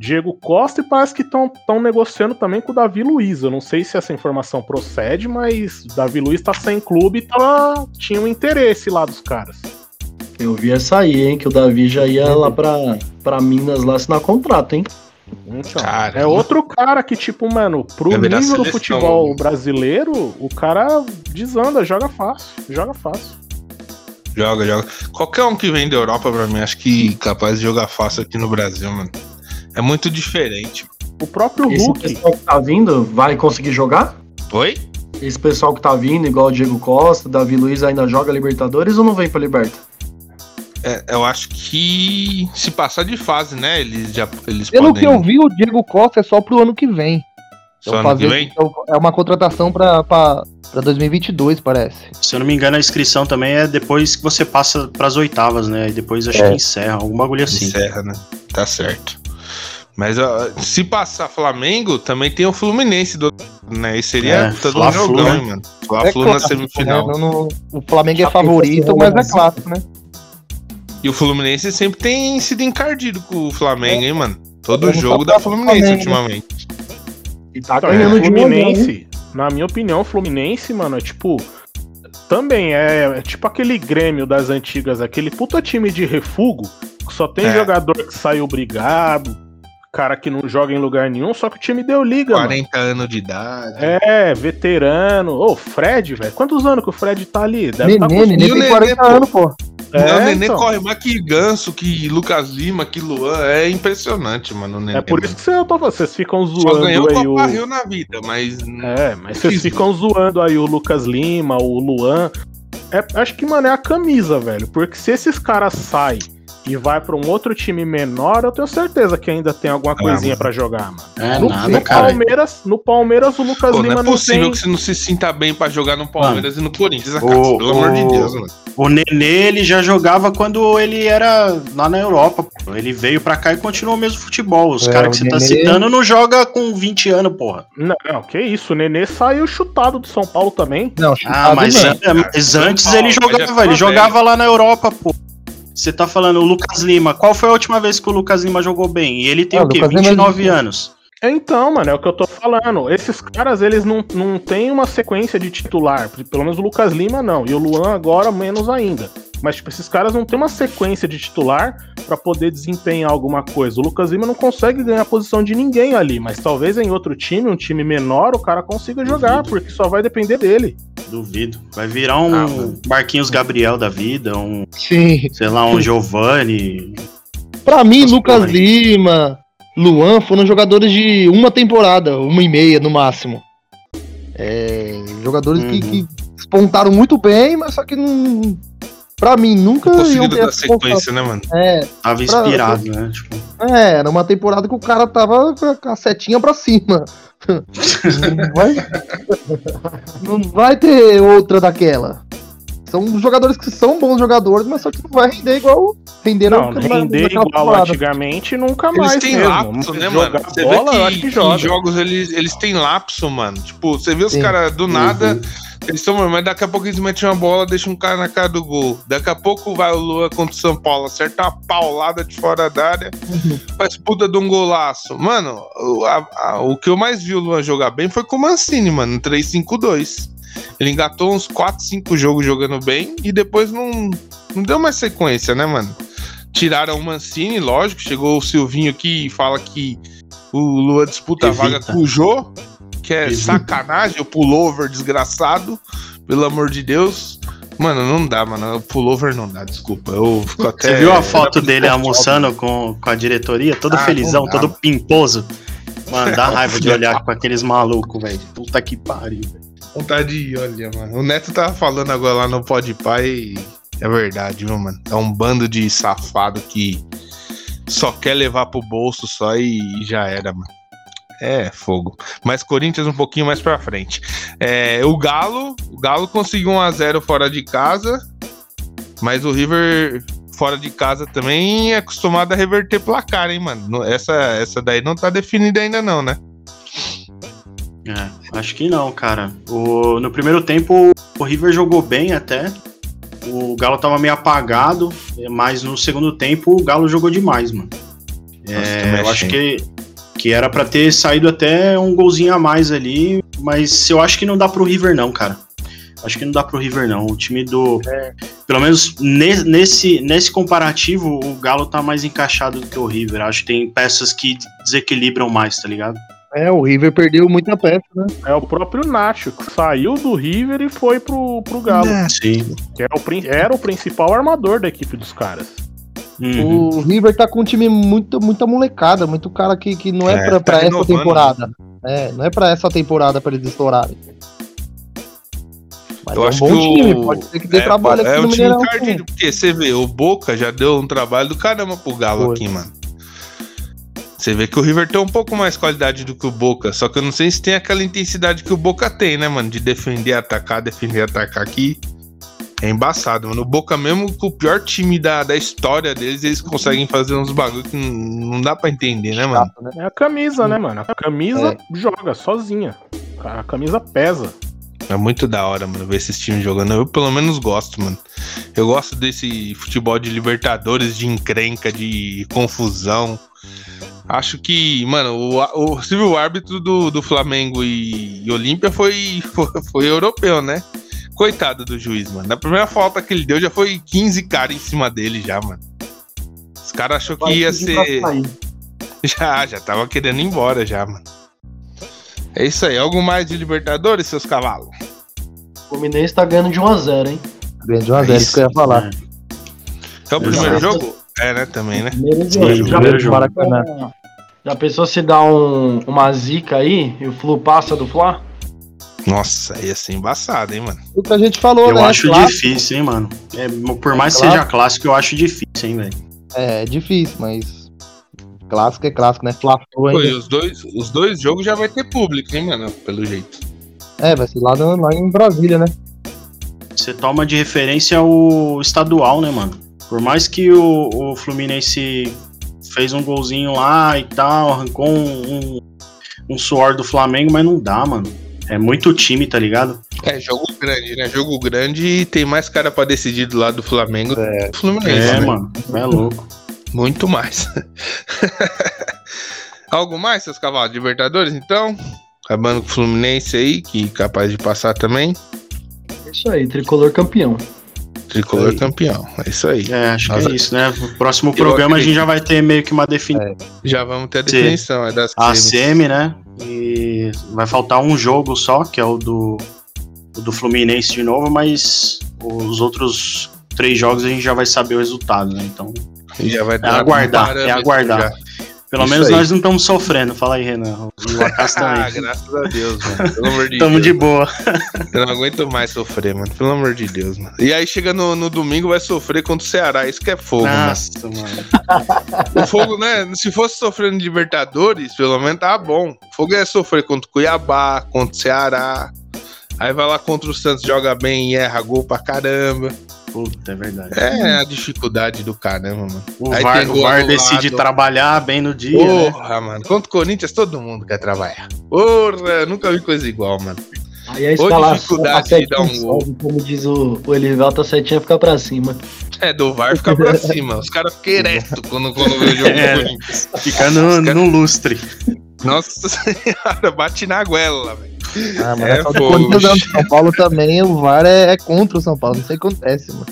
Diego Costa e parece que estão negociando também com o Davi Luiz. Eu não sei se essa informação procede, mas o Davi Luiz tá sem clube e tava, tinha um interesse lá dos caras. Eu vi essa aí, hein? Que o Davi já ia lá pra, pra Minas lá assinar contrato, hein? Então, Cara, é outro cara que, tipo, mano, pro nível do seleção, futebol né? brasileiro, o cara desanda, joga fácil, joga fácil. Joga, joga. Qualquer um que vem da Europa, pra mim, acho que capaz de jogar fácil aqui no Brasil, mano. É muito diferente. O próprio Esse Hulk. pessoal que tá vindo vai conseguir jogar? Oi? Esse pessoal que tá vindo, igual o Diego Costa, Davi Luiz, ainda joga Libertadores ou não vem pra Liberta? É, eu acho que se passar de fase, né? Eles já eles Pelo podem. que eu vi, o Diego Costa é só pro ano que vem. Só Então, ano que fazer- vem? então, É uma contratação pra, pra, pra 2022, parece. Se eu não me engano, a inscrição também é depois que você passa pras oitavas, né? E depois acho É. que encerra, algum bagulho assim. Encerra, né? Tá certo. Mas ó, se passar Flamengo, também tem o Fluminense do. Né? E seria É, todo um jogão, né? hein, mano. Fla-Flu na clássico, semifinal. né? Não- o Flamengo é Já favorito, mas é clássico, né? E o Fluminense sempre tem sido encardido com o Flamengo, hein, mano? Todo Vamos jogo o Fluminense Flamengo, ultimamente. E tá Então, ganhando um hein? Fluminense, na minha opinião, o Fluminense, mano, é tipo. Também é, é tipo aquele Grêmio das antigas, aquele puta time de refugo, que só tem É. jogador que sai obrigado, cara que não joga em lugar nenhum, só que o time deu liga, mano. 40 anos de idade. É, veterano. Ô, Fred, velho. Quantos anos que o Fred tá ali? Deve tá Nenê, com- Nenê tem Nenê, 40 pô? anos, pô. Não, o Nenê então. corre mais que Ganso, que Lucas Lima, que Luan. É impressionante, mano. O Nenê, É por isso mano. que você, tô vocês ficam Só zoando ganhou aí o o. Copa Rio na vida, mas. É, mas vocês Fiz ficam zoando aí o Lucas Lima, o Luan. É, acho que, mano, é a camisa, velho. Porque se esses caras saem e vai pra um outro time menor, eu tenho certeza que ainda tem alguma coisinha mano. pra jogar, mano. É no, nada, no cara. Palmeiras, no Palmeiras, o Lucas Pô, não Lima é não possível tem. que você não se sinta bem pra jogar no Palmeiras e no Corinthians, o- Acácio, pelo amor de Deus, mano. O Nenê, ele já jogava quando ele era lá na Europa. pô. Ele veio pra cá e continuou o mesmo futebol. Os É, caras que você tá Nenê- citando não joga com 20 anos, porra. Não, não, que isso. O Nenê saiu chutado do São Paulo também. Não, Ah, chutado mas, não. mas antes Paulo, ele já jogava, ele jogava lá na Europa, pô. Você tá falando o Lucas Lima. Qual foi a última vez que o Lucas Lima jogou bem? E ele tem Ah, o quê? Lucas Lima- 29 anos. Então, mano, é o que eu tô falando. Esses caras, eles não, não têm uma sequência de titular. Pelo menos o Lucas Lima não. E o Luan agora menos ainda. Mas, tipo, esses caras não têm uma sequência de titular pra poder desempenhar alguma coisa. O Lucas Lima não consegue ganhar a posição de ninguém ali. Mas talvez em outro time, um time menor, o cara consiga jogar, porque só vai depender dele. Duvido. Vai virar um Ah. Marquinhos Gabriel da vida, um, Sim. sei lá, um Giovanni. Pra mim, Nossa, Lucas porra. Lima, Luan foram jogadores de uma temporada, uma e meia no máximo. É, jogadores que, Uhum. que despontaram muito bem, mas só que não, Pra mim, nunca iam Conseguindo ter dar essa sequência, né, mano? É, Tava Pra- inspirado, né? Tipo, é, era uma temporada que o cara tava com a setinha pra cima. Não, vai, não vai ter outra daquela. São jogadores que são bons jogadores, mas só que não vai render igual renderam Não, na- render igual temporada. antigamente nunca Eles mais têm mesmo. lapso, né, mano? Você bola, vê que, que em joga. jogos eles, eles têm lapso, mano. Tipo, você vê os caras do nada, Uhum. eles estão, mas daqui a pouco eles metem uma bola, deixam um cara na cara do gol. Daqui a pouco vai o Lua contra o São Paulo, acerta uma paulada de fora da área, faz puta de um golaço. Mano, o, a- a- o que eu mais vi o Luan jogar bem foi com o Mancini, mano, no 3-5-2. Ele engatou uns 4, 5 jogos jogando bem e depois não, não deu mais sequência, né, mano? Tiraram o Mancini, lógico, chegou o Silvinho aqui e fala que o Lua disputa a vaga Evita. com o Jô, que é Evita. sacanagem, o pullover desgraçado, pelo amor de Deus. Mano, não dá, mano. O pullover não dá, desculpa. Eu fico até. Você viu a foto dele almoçando com, com a diretoria? Todo Ah, felizão, dá, todo mano. pimposo. Mano, dá raiva de <laughs> olhar com aqueles malucos, velho. Puta que pariu. velho. Vontade de ir, olha, mano. O Neto tava falando agora lá no Pode Pai e é verdade, viu, mano? É um bando de safado que só quer levar pro bolso só e já era, mano. É, fogo. Mas Corinthians um pouquinho mais pra frente. É, o Galo, o Galo conseguiu 1 a 0 fora de casa, mas o River fora de casa também é acostumado a reverter placar, hein, mano? Essa, essa daí não tá definida ainda não, né? É, acho que não, cara. O, no primeiro tempo, o River jogou bem até. O Galo tava meio apagado, mas no segundo tempo o Galo jogou demais, mano. Nossa, É, eu acho que, que era pra ter saído até um golzinho a mais ali, mas eu acho que não dá pro River, não, cara. Acho que não dá pro River, não. O time do. Pelo menos ne- nesse, nesse comparativo, o Galo tá mais encaixado do que o River. Acho que tem peças que desequilibram mais, tá ligado? É, o River perdeu muita peça, né? É o próprio Nacho, que saiu do River e foi pro, pro Galo. Sim. Que era o, prin- era o principal armador da equipe dos caras. Uhum. O River tá com um time muito, muita molecada, muito cara que, que não é, É, pra, tá pra essa renovando, temporada. É, não é pra essa temporada pra eles estourarem. Mas Eu é um acho bom que o- time, pode ser que dê é, trabalho pô, aqui é no um time Mineirão. encardido, porque você vê, o Boca já deu um trabalho do caramba pro Galo Foi. aqui, mano. Você vê que o River tem um pouco mais qualidade do que o Boca, só que eu não sei se tem aquela intensidade que o Boca tem, né, mano? De defender, atacar, defender, atacar aqui. É embaçado, mano. O Boca, mesmo com o pior time da, da história deles, eles conseguem fazer uns bagulho que não, não dá pra entender, né, mano? É a camisa, né, mano? A camisa joga sozinha. A camisa pesa. É muito da hora, mano, ver esses times jogando. Eu pelo menos gosto, mano. Eu gosto desse futebol de Libertadores, de encrenca, de confusão. Acho que, mano, o, o, o árbitro do, do Flamengo e, e Olímpia foi, foi, foi europeu, né? Coitado do juiz, mano. Na primeira falta que ele deu, já foi 15 caras em cima dele já, mano. Os caras achou que ia ser. <laughs> Já, já tava querendo ir embora já, mano. É isso aí. Algo mais de Libertadores, seus cavalos? O Fluminense tá ganhando de 1x0, hein? Grande 1x0, isso que eu ia falar. É. É o primeiro Exato. jogo? É, né? Também, né? Primeiro jogo. primeiro jogo. Maracanã. Já pensou se dá um, uma zica aí e o Flu passa do Fla? Nossa, ia ser embaçado, hein, mano? O que a gente falou, Eu né? acho Clássico, difícil, hein, mano. É, por mais que Clássico. seja clássico, eu acho difícil, hein, velho. É, é difícil, mas. Clássico é clássico, né? Ainda. e os dois, os dois jogos já vai ter público, hein, mano? Pelo jeito. É, vai ser lá, no- lá em Brasília, né? Você toma de referência o estadual, né, mano? Por mais que o, o Fluminense fez um golzinho lá e tal, arrancou um, um, um suor do Flamengo, mas não dá, mano. É muito time, tá ligado? É, jogo grande, né? Jogo grande e tem mais cara pra decidir do lado do Flamengo do que do Fluminense, É, né? mano. É louco. Muito mais. <laughs> Algo mais, seus cavalos? Libertadores, então? Acabando com o Fluminense aí, que capaz de passar também. É isso aí, tricolor campeão. Tricolor campeão. É isso aí. É, acho Nossa. que é isso, né? No próximo Eu programa a gente já vai ter meio que uma definição. Já vamos ter a definição. É das A semi, né? E vai faltar um jogo só, que é o do, o do Fluminense de novo, mas os outros três jogos a gente já vai saber o resultado, né? Então, Já vai é aguardar, é aguardar. já. Pelo Isso menos aí. nós não estamos sofrendo. Fala aí, Renan. O <laughs> Acas Ah, também. graças a Deus, mano. Pelo amor de Tamo Deus. de boa. Eu não aguento mais sofrer, mano. Pelo amor de Deus, mano. E aí chega no, no domingo, vai sofrer contra o Ceará. Isso que é fogo, Nossa, mano. mano. O fogo, né? Se fosse sofrer no Libertadores, pelo menos tá bom. O fogo é sofrer contra o Cuiabá, contra o Ceará. Aí vai lá contra o Santos, joga bem e erra gol pra caramba. Puta, é verdade. É a dificuldade do caramba, mano. O Aí VAR, o VAR decide trabalhar bem no dia, né? Porra, mano. Contra o Corinthians, todo mundo quer trabalhar. Porra, nunca vi coisa igual, mano. Aí a Ou escalação, dificuldade a setinha de dar um gol. como diz o, o Elivelto, a setinha fica pra cima. É, do VAR fica pra <laughs> cima. Os caras ficam eretos quando, quando vê o jogo É. do Corinthians. Fica no, no lustre. Nossa <laughs> senhora, bate na goela, velho. Ah, mas É é só do fogo, Corinthians não. bicho. São Paulo também, o VAR é, é contra o São Paulo. Não sei o que acontece, mano.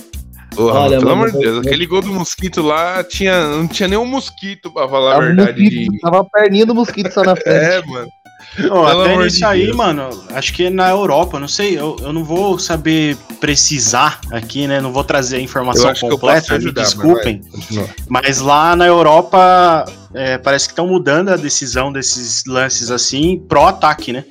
Porra, Olha, pelo amor de Deus, eu- aquele gol do mosquito lá tinha, não tinha nenhum mosquito, pra falar a verdade. mosquito, De... tava a perninha do mosquito só na <laughs> frente. É, mano. Pelo até nisso de aí, Deus. mano, acho que na Europa, não sei, eu, eu não vou saber precisar aqui, né? Não vou trazer a Eu informação eu completa, me ajudar, mas desculpem. continua. Mas lá na Europa, é, parece que estão mudando a decisão desses lances assim pro ataque, né?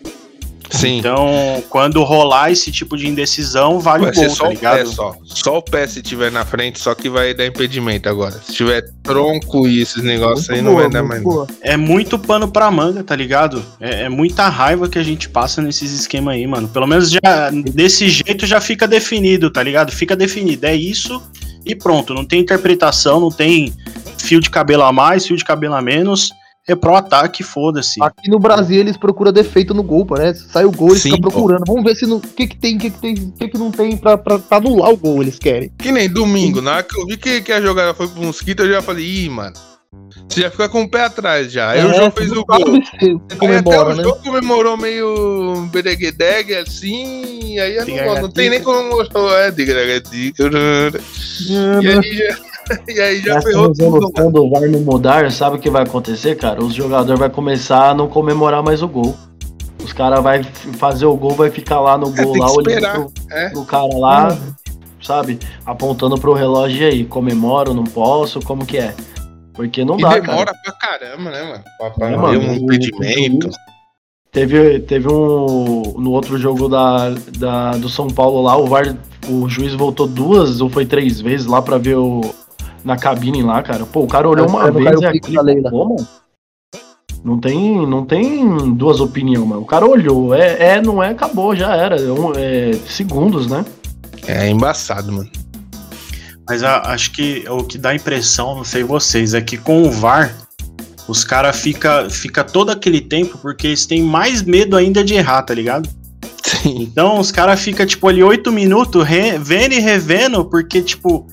Sim. Então, quando rolar esse tipo de indecisão, vale Vai gol, só tá o pé ligado? só. Só o pé se tiver na frente, só que vai dar impedimento agora. Se tiver tronco e esses negócios aí, não vai dar mais. É muito pano pra manga, tá ligado? É, é muita raiva que a gente passa nesses esquemas aí, mano. Pelo menos já desse jeito já fica definido, tá ligado? Fica definido. É isso e pronto. Não tem interpretação, não tem fio de cabelo a mais, fio de cabelo a menos. É pro ataque, foda-se. Aqui no Brasil eles procuram defeito no gol, parece. Sai o gol, eles Sim, ficam procurando. Vamos ver se no, o que, que tem, o que, que tem, o que, que não tem pra, pra, pra anular o gol, eles querem. Que nem domingo, na hora que eu vi que, que a jogada foi pro mosquito, eu já falei, ih, mano. Você já fica com o pé atrás já. Aí o É, João fez o gol. comemora, até o né? jogo comemorou meio bereguedegue assim, e aí eu não, não tem nem como mostrar. É, diga-diga. E aí já, <laughs> e aí já Essa ferrou tudo. resolução do VAR não mudar, sabe o que vai acontecer, cara? Os jogadores vão começar a não comemorar mais o gol. Os caras vão fazer o gol, vai ficar lá no É, gol, tem lá que olhando esperar, pro, é. pro cara lá, sabe? Apontando pro relógio e aí, comemoro, não posso, como que é? Porque não E dá, demora cara. pra caramba, né, mano? Pra, pra É, mano, um o- impedimento. Teve, teve um. No outro jogo da, da, do São Paulo lá, o VAR, o juiz voltou duas ou foi três vezes lá pra ver o. Na cabine lá, cara. Pô, o cara olhou É, uma é, não vez e o pico aquele da Leila. Pô, mano. Não tem, não tem duas opiniões, mano. O cara olhou, é, é não é, acabou, já era. É, um- é segundos, né? É embaçado, mano. Mas a- acho que o que dá impressão, não sei vocês, é que com o VAR, os caras fica, fica todo aquele tempo porque eles têm mais medo ainda de errar, tá ligado? Sim. Então os caras ficam, tipo, ali oito minutos re- vendo e revendo, porque, tipo,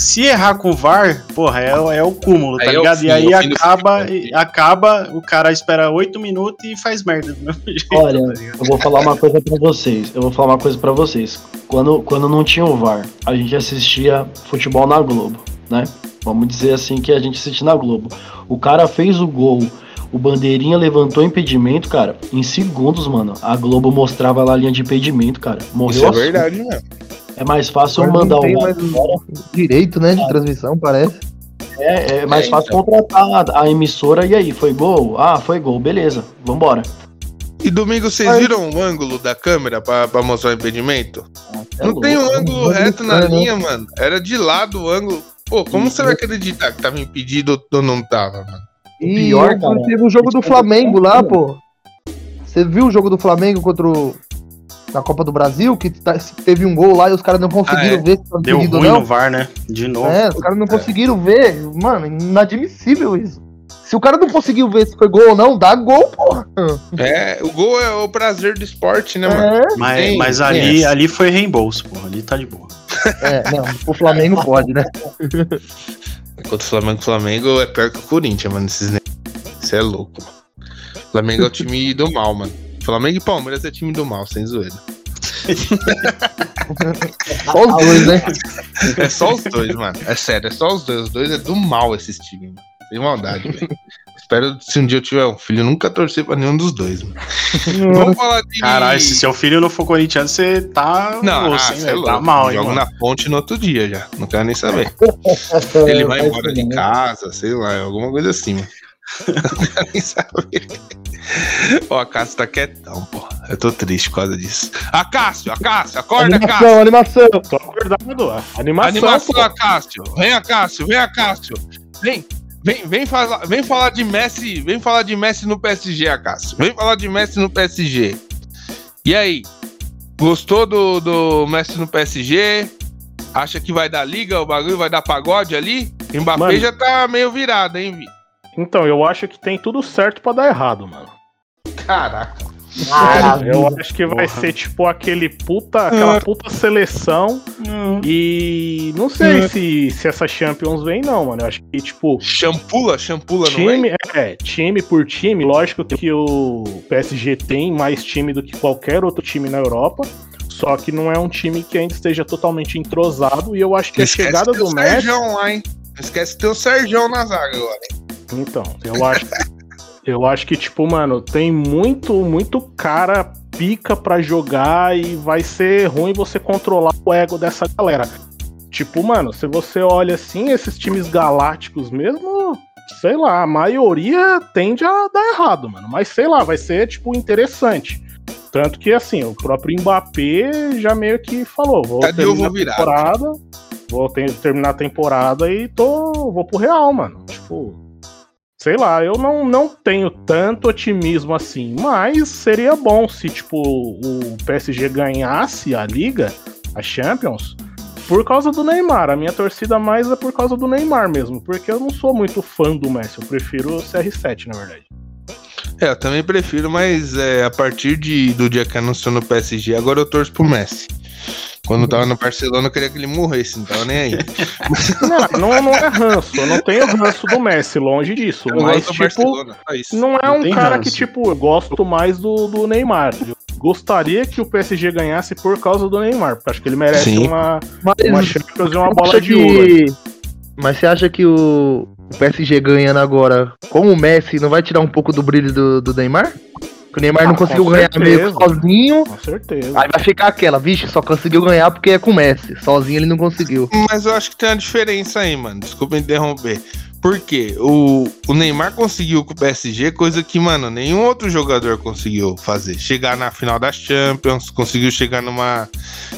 se errar com o VAR, porra, é, o- é o cúmulo, tá Aí é o ligado? fim, e aí é o fim do acaba, acaba, o cara espera oito minutos e faz merda do mesmo <laughs> jeito. Olha, tá eu vou falar uma coisa pra vocês. Eu vou falar uma coisa pra vocês. Quando, quando não tinha o VAR, a gente assistia futebol na Globo, né? Vamos dizer assim que a gente assistia na Globo. O cara fez o gol, o bandeirinha levantou impedimento, cara. Em segundos, mano, a Globo mostrava lá a linha de impedimento, cara. Morreu Isso é assunto. verdade mesmo. É mais fácil eu Agora mandar tem o mais direito, né, de transmissão, parece. é, é mais É, fácil contratar a, a emissora e aí, foi gol? Ah, foi gol, beleza, vambora. E domingo vocês viram o ângulo da câmera pra, pra mostrar o impedimento? É não tem um louco. ângulo reto na estranho, né? linha, mano. Era de lado o ângulo. Pô, como você vai acreditar que tava impedido ou não tava, mano? E pior, ontem cara, teve o jogo do isso Flamengo é lá, pô. Você viu o jogo do Flamengo contra o. Na Copa do Brasil, que tá- teve um gol lá e os caras não conseguiram Ah, é? ver se Deu ruim não. no VAR, né? De novo. É, os caras não conseguiram ver. Mano, inadmissível isso. Se o cara não conseguiu ver se foi gol ou não, dá gol, porra. É, o gol é o prazer do esporte, né, mano? É, Mas, Tem- mas ali, ali foi reembolso, porra. Ali tá de boa. é, não, o Flamengo pode, né? Contra o Flamengo, o Flamengo é pior que o Corinthians, mano. Esses Isso é louco, mano. O Flamengo é o time do mal, mano. Flamengo e Palmeiras é time do mal, sem zoeira. <laughs> Só os dois, né? É só os dois, mano. É sério, é só os dois. Os dois é do mal esses times, mano. Sem maldade, velho. Espero, se um dia eu tiver um filho, nunca torcer pra nenhum dos dois, mano. Vamos falar de. Caralho, se seu filho não for corintiano, você tá Não, osso, ah, hein, é? Tá mal, hein, Jogo mano? na ponte no outro dia já. Não quero nem saber. <laughs> Ele vai embora de casa, sei lá, alguma coisa assim, mano. Nem saber. Ó, a Cássio tá quietão, pô. Eu tô triste por causa disso. Acácio, Acácio, acorda, Acácio. Animação, animação. Tô acordado. Animação. Animação, pô. Acácio. Vem, Acácio, vem, Acácio. Vem, vem, vem falar, vem falar de Messi, vem falar de Messi no PSG, Acácio. Vem falar de Messi no PSG. E aí? Gostou do, do Messi no PSG? Acha que vai dar liga, o bagulho vai dar pagode ali? Mbappé Mano. já tá meio virado, hein, Vi? Então, eu acho que tem tudo certo pra dar errado, mano. Caraca. Eu acho que vai ser tipo aquele puta, aquela puta seleção. E não sei se, se essa Champions vem, não, mano. Eu acho que, tipo, Champula, champula, não time, é? é, time por time, lógico que o PSG tem mais time do que qualquer outro time na Europa. Só que não é um time que ainda esteja totalmente entrosado. E eu acho que a chegada tem o do Messi. Sérgio lá, hein? Não esquece de ter o Sérgio na zaga agora. hein? Então, eu acho. eu acho que, tipo, mano, tem muito, muito cara pica pra jogar e vai ser ruim você controlar o ego dessa galera. Tipo, mano, se você olha assim, esses times galácticos mesmo, sei lá, a maioria tende a dar errado, mano. Mas sei lá, vai ser, tipo, interessante. Tanto que, assim, o próprio Mbappé já meio que falou: vou Cadê eu terminar vou virar? a temporada, vou ter- terminar a temporada e tô, vou pro Real, mano. Tipo, sei lá, eu não, não tenho tanto otimismo assim, mas seria bom se, tipo, o PSG ganhasse a Liga, a Champions, por causa do Neymar. A minha torcida mais é por causa do Neymar mesmo, porque eu não sou muito fã do Messi, eu prefiro o CR7, na verdade. É, eu também prefiro, mas é, a partir de, do dia que anunciou no PSG, agora eu torço pro Messi. Quando tava no Barcelona, eu queria que ele morresse, não tava nem aí. <laughs> Não, não, não é ranço, eu não tenho ranço do Messi, longe disso, Eu mas, gosto do tipo, isso. não é Não um cara ranço. que, tipo, eu gosto mais do, do Neymar. Eu gostaria que o PSG ganhasse por causa do Neymar, porque acho que ele merece Sim. uma, Mas uma Champions e uma bola de ouro. que- Mas você acha que o, o PSG ganhando agora com o Messi não vai tirar um pouco do brilho do, do Neymar? Que o Neymar Ah, não conseguiu ganhar meio sozinho. Com certeza. Aí vai ficar aquela, vixe, só conseguiu ganhar porque é com o Messi. Sozinho ele não conseguiu. Mas eu acho que tem uma diferença aí, mano. Desculpa interromper. Por quê? O, o Neymar conseguiu com o PSG coisa que, mano, nenhum outro jogador conseguiu fazer. Chegar na final da Champions, conseguiu chegar numa,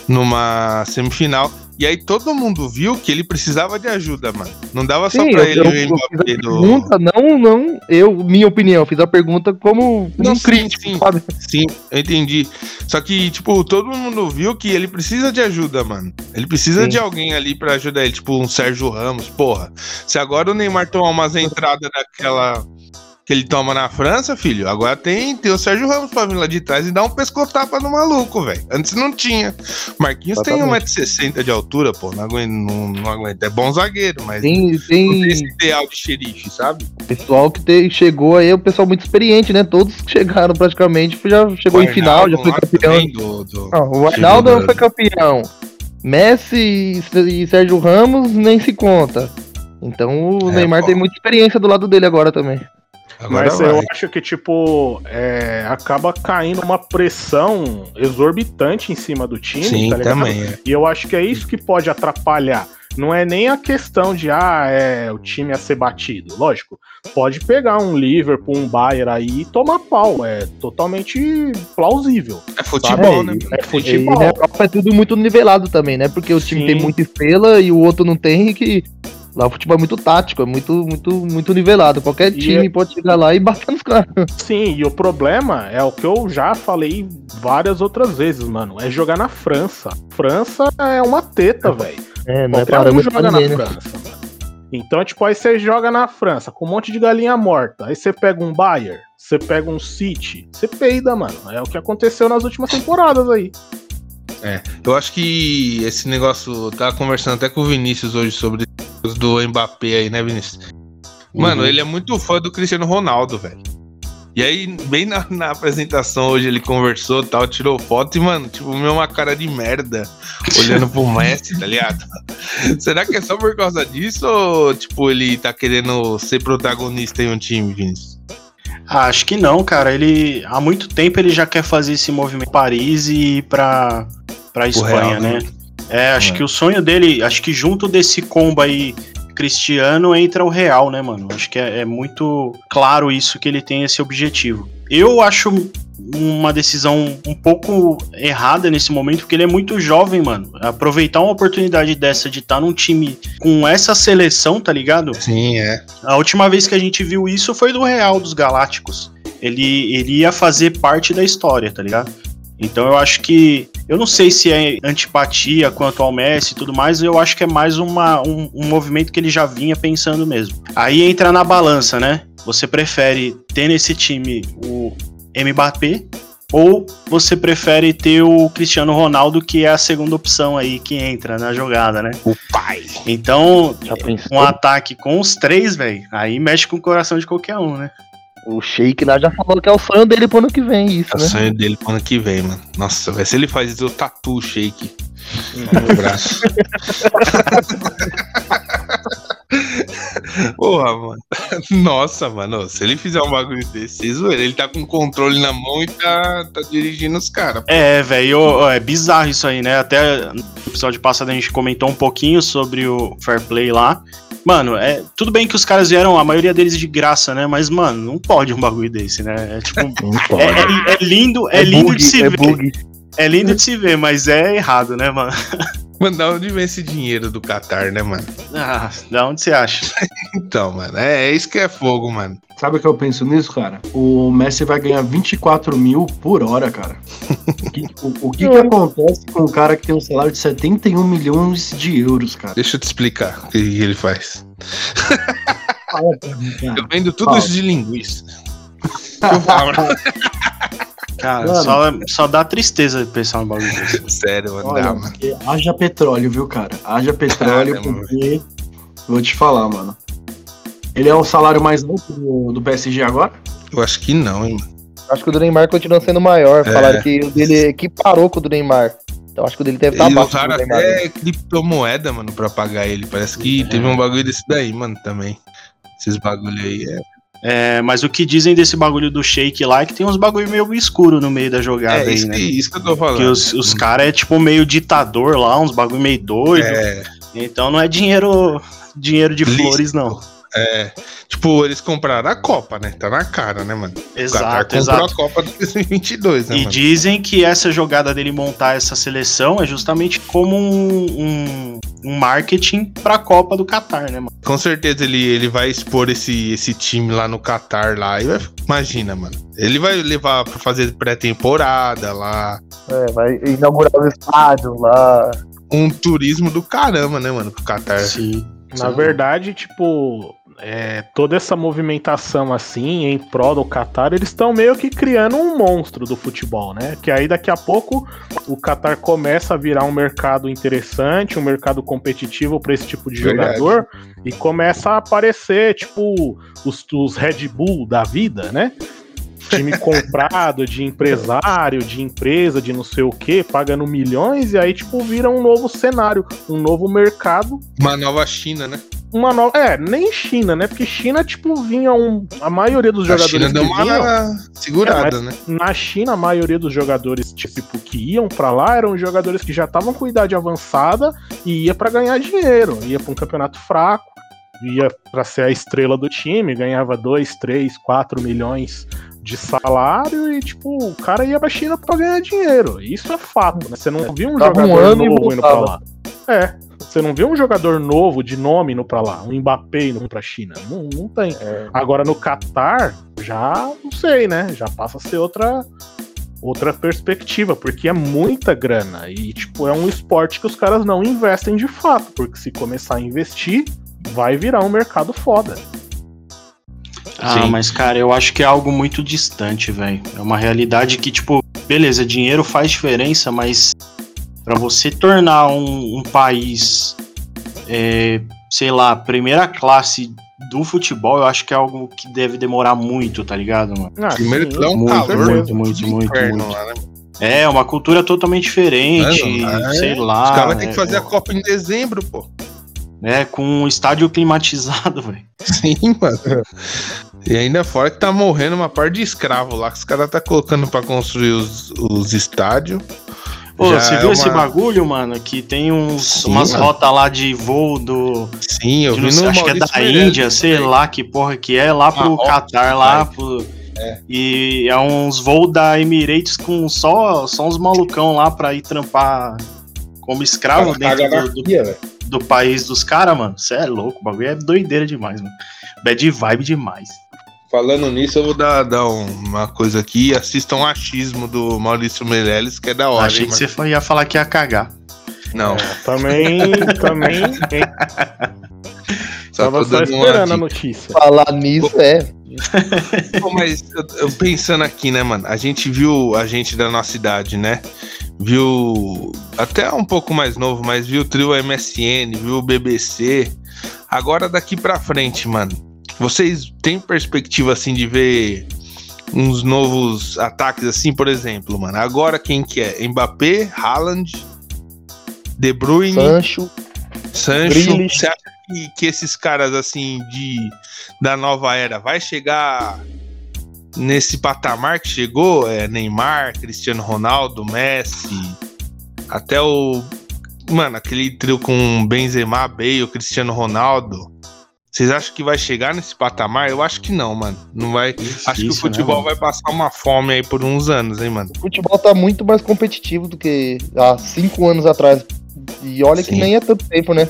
numa semifinal. E aí todo mundo viu que ele precisava de ajuda, mano. Não dava só Sim, pra eu, ele eu, eu fiz a do. pergunta, não, não, eu, minha opinião, fiz a pergunta como Não, um sim, crítico, sim. sabe? Sim, eu entendi. Só que, tipo, todo mundo viu que ele precisa de ajuda, mano. Ele precisa Sim. de alguém ali pra ajudar ele, tipo um Sérgio Ramos, porra. Se agora o Neymar tomar umas entradas daquela que ele toma na França, filho, agora tem, tem o Sérgio Ramos pra vir lá de trás e dar um pescotapa no maluco, velho. Antes não tinha. Marquinhos tem Exatamente. 1,60m de altura, pô, não aguenta, não, não aguenta. É bom zagueiro, mas Tem, não tem tem esse ideal de xerife, sabe? pessoal que te- chegou aí, o pessoal muito experiente, né? Todos que chegaram praticamente, já chegou em final, já foi campeão. do- do- Não, o Arnaldo foi campeão. Messi e Sérgio Ramos nem se conta. Então o É, Neymar pô. tem muita experiência do lado dele agora também. Agora Mas vai. eu acho que, tipo, é, acaba caindo uma pressão exorbitante em cima do time, Sim, tá ligado? também. É. E eu acho que é isso que pode atrapalhar. Não é nem a questão de, ah, é o time a ser batido. Lógico, pode pegar um Liverpool, um Bayern aí e tomar pau. É totalmente plausível. É futebol, Sabe? né? É E futebol. na Europa é tudo muito nivelado também, né? Porque o time Sim. tem muita estrela e o outro não tem, e que lá o futebol é muito tático, é muito, muito, muito nivelado. Qualquer time é- pode chegar lá e bater nos caras. Sim, e o problema é o que eu já falei várias outras vezes, mano. É jogar na França. França é uma teta, velho. É, não é Qualquer um parâmetro joga na né? França. Então, tipo, aí você joga na França com um monte de galinha morta. Aí você pega um Bayern, você pega um City, você peida, mano. É o que aconteceu nas últimas temporadas aí. Eu acho que esse negócio. eu Tava conversando até com o Vinícius hoje sobre os do Mbappé aí, né, Vinícius? Mano, Uhum. ele é muito fã do Cristiano Ronaldo, velho. E aí, bem na, na apresentação hoje, ele conversou e tal, tirou foto e, mano, tipo, meio uma cara de merda olhando pro <laughs> Messi, tá ligado? Será que é só por causa disso ou, tipo, ele tá querendo ser protagonista em um time, Vinícius? Ah, acho que não, cara. Ele há muito tempo ele já quer fazer esse movimento em Paris e ir pra, pra Espanha, Real, né? né? É, acho É. que o sonho dele, acho que junto desse combo aí Cristiano, entra o Real, né, mano? Acho que é, é muito claro isso que ele tem esse objetivo. Eu acho uma decisão um pouco errada nesse momento, porque ele é muito jovem, mano. Aproveitar uma oportunidade dessa de estar tá num time com essa seleção, tá ligado? Sim, é. A última vez que a gente viu isso foi do Real dos Galácticos. Ele, ele ia fazer parte da história, tá ligado? Então eu acho que. Eu não sei se é antipatia quanto ao Messi e tudo mais, eu acho que é mais uma, um, um movimento que ele já vinha pensando mesmo. Aí entra na balança, né? Você prefere ter nesse time o Mbappé ou você prefere ter o Cristiano Ronaldo, que é a segunda opção aí que entra na jogada, né? O pai. Então, um ataque com os três, velho, aí mexe com o coração de qualquer um, né? O Sheik lá já falou que é o sonho dele pro ano que vem, isso, é né? o sonho dele pro ano que vem, mano. Nossa, velho, se ele faz isso, eu tatuo o Sheik <laughs> no braço. <laughs> Porra, mano. <laughs> Nossa, mano. Se ele fizer um bagulho desse, ele tá com controle na mão e tá, tá dirigindo os caras. É, velho, é bizarro isso aí, né? Até no episódio passado a gente comentou um pouquinho sobre o Fair Play lá. Mano, é tudo bem que os caras vieram, a maioria deles de graça, né? Mas, mano, não pode um bagulho desse, né? É tipo. é, é, é, lindo, é, é lindo bug, de se é ver. Bug. É lindo de se ver, mas é errado, né, mano? <laughs> Mano, da onde vem esse dinheiro do Qatar, né, mano? Ah, da onde você acha? <laughs> então, mano, é, é, isso que é fogo, mano. Sabe o que eu penso nisso, cara? O Messi vai ganhar 24 mil por hora, cara. o, <laughs> que, o, o que, que, acontece com um cara que tem um salário de 71 milhões de euros, cara? Deixa eu te explicar o que ele faz. eu vendo tudo Fala. isso de linguiça. Eu falo. Cara, mano, só, só dá tristeza de pensar no bagulho desse. <laughs> Sério, mano. Olha, mano. Haja petróleo, viu, cara? Haja petróleo, porque. Vou te falar, mano. Ele é o salário mais alto do, do PSG agora? Eu acho que não, hein, Acho que o do Neymar continua sendo maior. É. Falaram que o dele equiparou com o do Neymar. Então acho que o dele deve estar tá baixo. Usaram até criptomoeda, mano, pra pagar ele. Parece que é. teve um bagulho desse daí, mano, também. Esses bagulho aí é. É, mas o que dizem desse bagulho do shake lá é que tem uns bagulho meio escuro no meio da jogada é, isso, aí, né? isso que eu tô falando. Que os, os caras é tipo meio ditador lá, uns bagulho meio doido. É. Então não é dinheiro dinheiro de Lícito. flores, não. É. Tipo, eles compraram a Copa, né? Tá na cara, né, mano? Exato, exato. a Copa de <laughs> 2022, né, E mano? dizem que essa jogada dele montar essa seleção é justamente como um, um, um marketing pra Copa do Qatar, né, mano? Com certeza ele, ele vai expor esse, esse time lá no Qatar lá. E vai, imagina, mano. Ele vai levar pra fazer pré-temporada lá. É, vai inaugurar o estádio lá. Um turismo do caramba, né, mano, pro Qatar. Sim. Na Sim. verdade, tipo, é, toda essa movimentação assim em prol do Qatar, eles estão meio que criando um monstro do futebol, né? Que aí daqui a pouco o Qatar começa a virar um mercado interessante, um mercado competitivo para esse tipo de Verdade. jogador e começa a aparecer tipo os, os Red Bull da vida, né? Time comprado de empresário, de empresa, de não sei o que, pagando milhões, e aí, tipo, vira um novo cenário, um novo mercado. Uma nova China, né? uma nova. É, nem China, né? Porque China, tipo, vinha um. A maioria dos a jogadores. China deu uma vinham, segurada, é, né? Na China, a maioria dos jogadores, tipo, que iam para lá eram jogadores que já estavam com idade avançada e ia para ganhar dinheiro. Ia para um campeonato fraco, ia para ser a estrela do time, ganhava 2, 3, 4 milhões de salário e, tipo, o cara ia pra China pra ganhar dinheiro. Isso é fato, né? Você não viu um jogador um novo indo pra lá. É, você não vê um jogador novo de nome indo pra lá, um Mbappé indo pra China. Não, não tem. É. Agora no Qatar, já não sei, né? Já passa a ser outra outra perspectiva, porque é muita grana e tipo é um esporte que os caras não investem de fato, porque se começar a investir, vai virar um mercado foda. Ah, Sim. mas cara, eu acho que é algo muito distante, velho. É uma realidade que tipo, beleza, dinheiro faz diferença, mas para você tornar um, um país, é, sei lá, primeira classe do futebol, eu acho que é algo que deve demorar muito, tá ligado, mano? Ah, Primeiro sim, é um muito, calor, muito, muito, muito, inferno, muito. Lá, né? É, uma cultura totalmente diferente, é, sei lá. Os caras têm que fazer é, a Copa em dezembro, pô. É, com um estádio climatizado, <laughs> velho. Sim, mano. E ainda fora que tá morrendo uma parte de escravo lá, que os caras tá colocando para construir os, os estádios. Pô, Já você é viu uma- esse bagulho, mano? Que tem uns, Sim, umas rotas lá de voo do. Sim, eu vi não no acho que é da Meirelles Índia, sei também. lá que porra que é, lá pro Marrocos, Catar, lá pro. E é uns voos da Emirates com só, só uns malucão lá pra ir trampar como escravo dentro do, do, velho. Do país dos caras, mano. Você é louco, o bagulho é doideira demais, mano. Bad vibe demais. Falando nisso, eu vou dar, dar um- uma coisa aqui. Assistam achismo do Maurício Meirelles, que é da hora. Achei hein, que você ia falar que ia cagar. Não, Também, também. hein, só Tava só esperando a notícia. Falar nisso é. Mas eu, eu pensando aqui, né, mano? A gente viu a gente da nossa idade, né? Viu até um pouco mais novo, mas viu o trio MSN, viu o BBC. Agora daqui pra frente, mano. Vocês têm perspectiva assim de ver uns novos ataques assim, por exemplo, mano? Agora quem que é? Mbappé, Haaland, De Bruyne, Sancho. Sancho, você acha que, que esses caras assim de da nova era vai chegar nesse patamar que chegou? É, Neymar, Cristiano Ronaldo, Messi, até o mano aquele trio com Benzema, Bale, Cristiano Ronaldo. Vocês acham que vai chegar nesse patamar? Eu acho que não, mano. Não vai. acho que o né, futebol mano? vai passar uma fome aí por uns anos, hein, mano. O futebol tá muito mais competitivo do que há cinco anos atrás. E olha que Sim. nem é tanto tempo, né?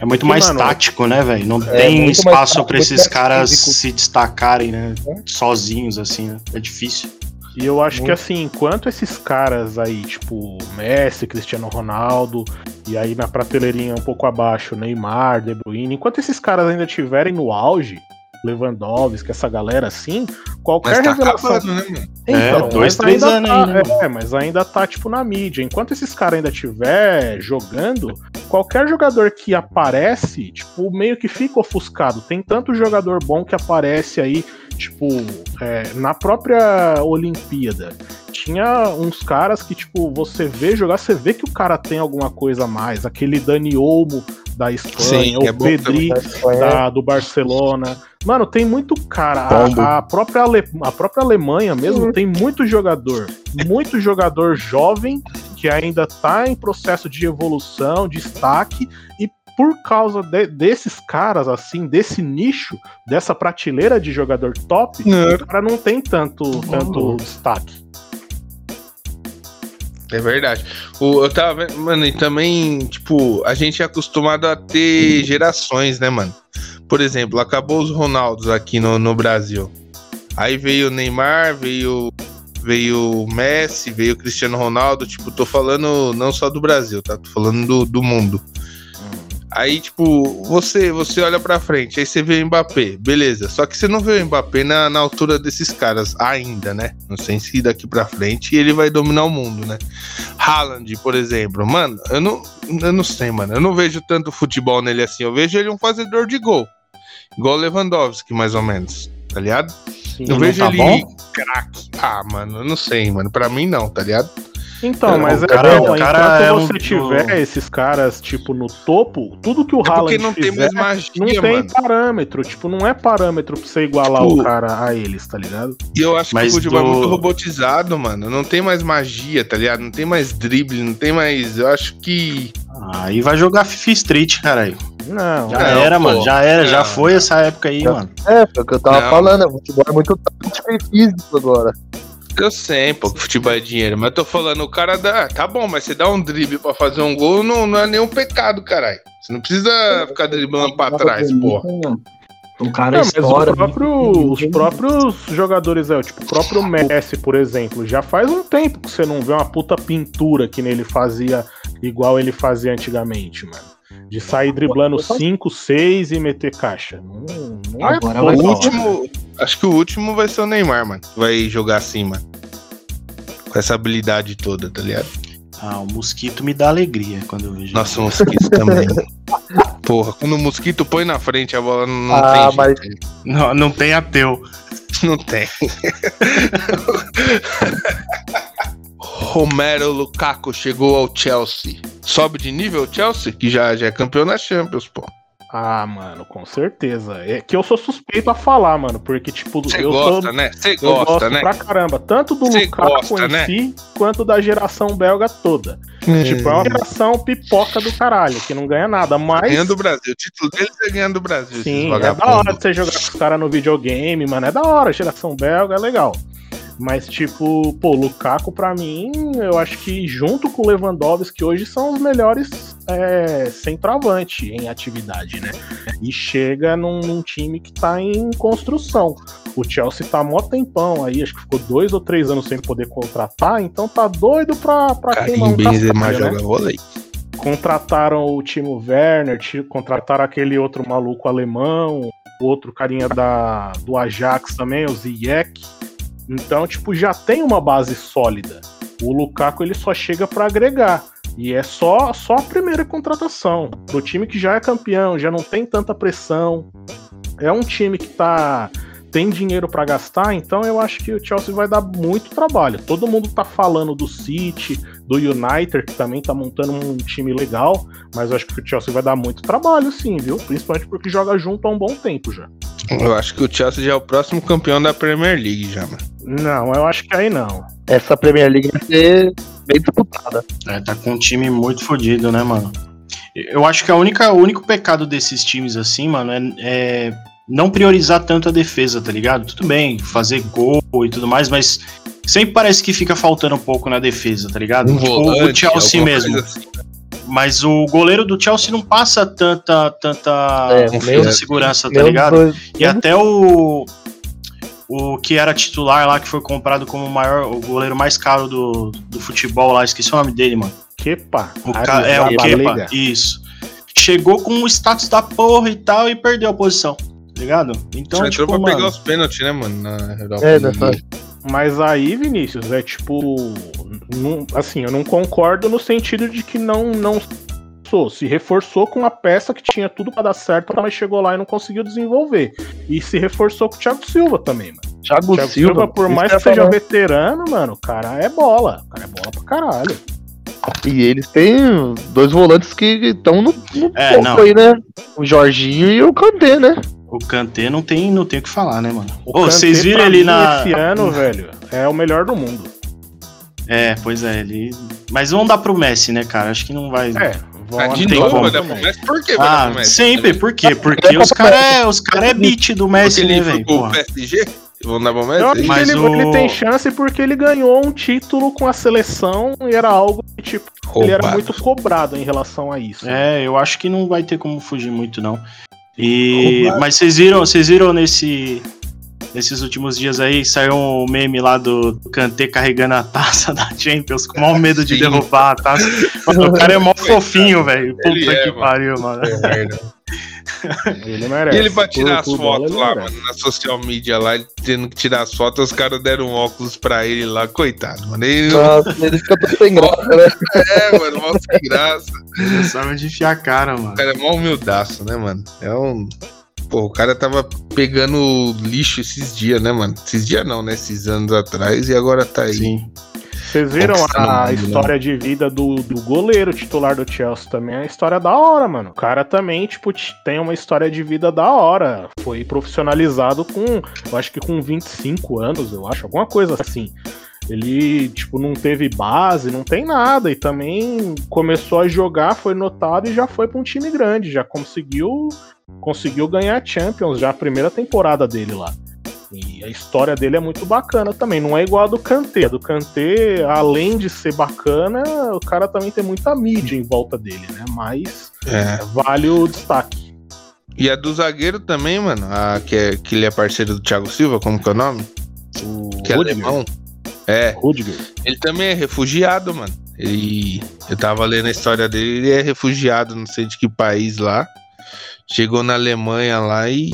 É muito mais mano, tático, né, velho? Não é tem espaço muito esses caras físico. se destacarem, né? Sozinhos, assim, né? É difícil. E eu acho que Muito. assim, enquanto esses caras aí, tipo Messi, Cristiano Ronaldo, e aí na prateleirinha um pouco abaixo, Neymar, De Bruyne, enquanto esses caras ainda estiverem no auge, Lewandowski, essa galera assim, qualquer Mas tá revelação. acabando, né, mano? É, Então, dois, mas três ainda anos tá, ainda, né? É, mas ainda tá, tipo, na mídia. Enquanto esses caras ainda estiver jogando, qualquer jogador que aparece, tipo, meio que fica ofuscado. Tem tanto jogador bom que aparece aí, tipo, é, na própria Olimpíada. Tinha uns caras que, tipo, você vê jogar, você vê que o cara tem alguma coisa a mais. Aquele Dani Olmo da Espanha, Sim, é o bom Pedri Da do Barcelona. Mano, tem muito cara. A, a própria Ale- a própria Alemanha mesmo tem muito jogador. Muito jogador jovem que ainda tá em processo de evolução, destaque. E por causa de- desses caras, assim, desse nicho, dessa prateleira de jogador top, Não. o cara não tem tanto, tanto destaque. É verdade. O, eu tava vendo, mano, e também, tipo, a gente é acostumado a ter gerações, né, mano? Por exemplo, acabou os Ronaldos aqui no, no Brasil. Aí veio o Neymar, veio veio o Messi, veio o Cristiano Ronaldo, tipo, tô falando não só do Brasil, tá? Tô falando do, do mundo. Aí, tipo, você você olha pra frente, aí você vê o Mbappé, beleza. Só que você não vê o Mbappé na, na altura desses caras ainda, né? Não sei se daqui pra frente ele vai dominar o mundo, né? Haaland, por exemplo, mano, eu não, eu não sei, mano. Eu não vejo tanto futebol nele assim. Eu vejo ele um fazedor de gol. Igual o Lewandowski, mais ou menos. Tá ligado? Sim. Eu vejo tá ele craque. Ah, mano, eu não sei, mano. Pra mim, não, tá ligado? Então, Não, mas o é cara- bom, o cara enquanto é você um- tiver esses caras, tipo, no topo, tudo que o É porque Haaland não tem fizer, mais magia, não tem mano. parâmetro, tipo, não é parâmetro pra você igualar Tipo- o cara a eles, tá ligado? E eu acho Mas que o futebol do- é muito robotizado, mano. Não tem mais magia, tá ligado? Não tem mais drible, não tem mais. Eu acho que. Aí vai jogar FIFA Street, caralho. Não, Já Não, era, pô. mano. Já era, já Não. foi essa época aí, Já- mano. É, foi o que eu tava Não. falando, o futebol é muito tático e físico agora. Eu sei, pô, que futebol é dinheiro, mas eu tô falando, o cara dá. Tá bom, mas você dá um drible pra fazer um gol, não, não é nenhum pecado, caralho. Você não precisa ficar driblando pra trás, pô. O cara Não, mas estoura. o próprio- os próprios jogadores, é, tipo, o próprio <laughs> Messi, por exemplo, já faz um tempo que você não vê uma puta pintura que nele fazia igual ele fazia antigamente, mano. De sair driblando 5, 6 e meter caixa. É Agora O último. Acho que o último vai ser o Neymar, mano. Vai jogar assim, mano. Com essa habilidade toda, tá ligado? Ah, o mosquito me dá alegria quando eu vejo. Nossa, o mosquito também. <laughs> Porra, quando o mosquito põe na frente, a bola não, não Ah, tem mas-. Não, não tem ateu. Não tem. <laughs> Romero Lukaku chegou ao Chelsea. Sobe de nível o Chelsea, que já, já é campeão na Champions, pô. Ah, mano, com certeza. É que eu sou suspeito a falar, mano, porque, tipo, Você eu gosta, sou. né? Você gosta, gosto né? pra caramba, tanto do Cê Lukaku gosta, em né? si, quanto da geração belga toda. Tipo, é uma geração pipoca do caralho, que não ganha nada, mas. Ganhando do Brasil. O título deles é ganhando do Brasil. Sim, é da hora de você jogar com os caras no videogame, mano. É da hora, geração belga, é legal. Mas, tipo, pô, Lukaku, pra mim, eu acho que junto com o Lewandowski, hoje são os melhores é, centroavante em atividade, né? E chega num, num time que tá em construção. O Chelsea tá mó tempão aí, acho que ficou dois ou três anos sem poder contratar, então tá doido pra, pra queimar Karim um Benzema cascalho, né? joga vôlei. Contrataram o Timo Werner, contrataram aquele outro maluco alemão, outro carinha da, do Ajax também, o Ziyech. Então, tipo, já tem uma base sólida. O Lukaku ele só chega pra agregar. E é só, só a primeira contratação. Pro time que já é campeão, já não tem tanta pressão. É um time que tá tem dinheiro pra gastar, então eu acho que o Chelsea vai dar muito trabalho. Todo mundo tá falando do City, do United, que também tá montando um time legal, mas eu acho que o Chelsea vai dar muito trabalho sim, viu? Principalmente porque joga junto há um bom tempo já. Eu acho que o Chelsea já é o próximo campeão da Premier League já, mano. Não, eu acho que aí não. Essa Premier League vai ser bem disputada. É, tá com um time muito fodido, né, mano? Eu acho que a única, o único pecado desses times, assim, mano, é, é não priorizar tanto a defesa, tá ligado? Tudo bem, fazer gol e tudo mais, mas sempre parece que fica faltando um pouco na defesa, tá ligado? Um Tipo, volante, o Chelsea mesmo. assim. Mas o goleiro do Chelsea não passa tanta, tanta, É, tanta segurança, tá ligado? E até o. O que era titular lá, que foi comprado como o maior, o goleiro mais caro do, do futebol lá, esqueci o nome dele, mano. Kepa. O ca... É o. Kepa, isso. Chegou com o status da porra e tal e perdeu a posição, ligado? Então, entrou tipo, pra pegar mano, os pênaltis, né, mano? Na Europa É, nessa- Mas aí, Vinícius, é tipo. não- assim, eu não concordo no sentido de que não, não sou. Se reforçou com uma peça que tinha tudo pra dar certo, mas chegou lá e não conseguiu desenvolver. E se reforçou com o Thiago Silva também, mano. Thiago, Thiago Silva, Silva, por mais que seja falar. veterano, mano, o cara é bola. O cara é bola pra caralho. E eles têm dois volantes que estão no, no É, aí, né? O Jorginho e o Kanté, né? O Kanté não tem, não tem o que falar, né, mano? O Ô, vocês viram ele na. Esse ano, velho, é o melhor do mundo. É, pois é, ele. Mas vamos dar pro Messi, né, cara? Acho que não vai. É, vão Ah, de novo vai dar pro Messi? Por que vai dar Ah, pro Messi? sempre, por quê? Porque os caras é, os cara é beat do Porque Messi, ele né, velho? porra? PSG? Vão dar pro Eu Messi? acho que Mas ele, o- ele tem chance porque ele ganhou um título com a seleção e era algo que, tipo, ele era Roubado. muito cobrado em relação a isso. É, eu acho que não vai ter como fugir muito, não. E. Mas vocês viram, vocês viram nesse. Nesses últimos dias aí, saiu um meme lá do, do Kanté carregando a taça <laughs> da Champions, com o maior medo de derrubar a taça. Mano, o cara é mó fofinho, velho. Puta é, que mano. pariu, mano. Ele E merece. ele pra tirar as fotos lá, mano, na social media lá, ele tendo que tirar as fotos, os caras deram um óculos pra ele lá, coitado, mano. Ele. Nossa, ele fica todo sem graça, né? É, mano, mó sem graça. Ele não sabe onde enfiar a cara, mano. O cara é mó humildaço, né, mano? É um. Pô, o cara tava pegando lixo esses dias, né, mano? Esses dias não, né? Esses anos atrás e agora tá aí. Sim. Vocês viram a né? história de vida do, do goleiro titular do Chelsea também? É uma história da hora, mano. O cara também, tipo, tem uma história de vida da hora. Foi profissionalizado com, eu acho que com 25 anos, eu acho, alguma coisa assim. Ele, tipo, não teve base, não tem nada. E também começou a jogar, foi notado e já foi pra um time grande. Já conseguiu, conseguiu ganhar Champions, já a primeira temporada dele lá. E a história dele é muito bacana também. Não é igual a do Kanté. A do Kanté, além de ser bacana, o cara também tem muita mídia em volta dele, né? Mas É. vale o destaque. E a do zagueiro também, mano. A, que, é, que ele é parceiro do Thiago Silva, como que é o nome? O Que é Rudiger. alemão. É, Rudiger. ele também é refugiado, mano. Ele. Eu tava lendo a história dele, ele é refugiado, não sei de que país lá. Chegou na Alemanha lá e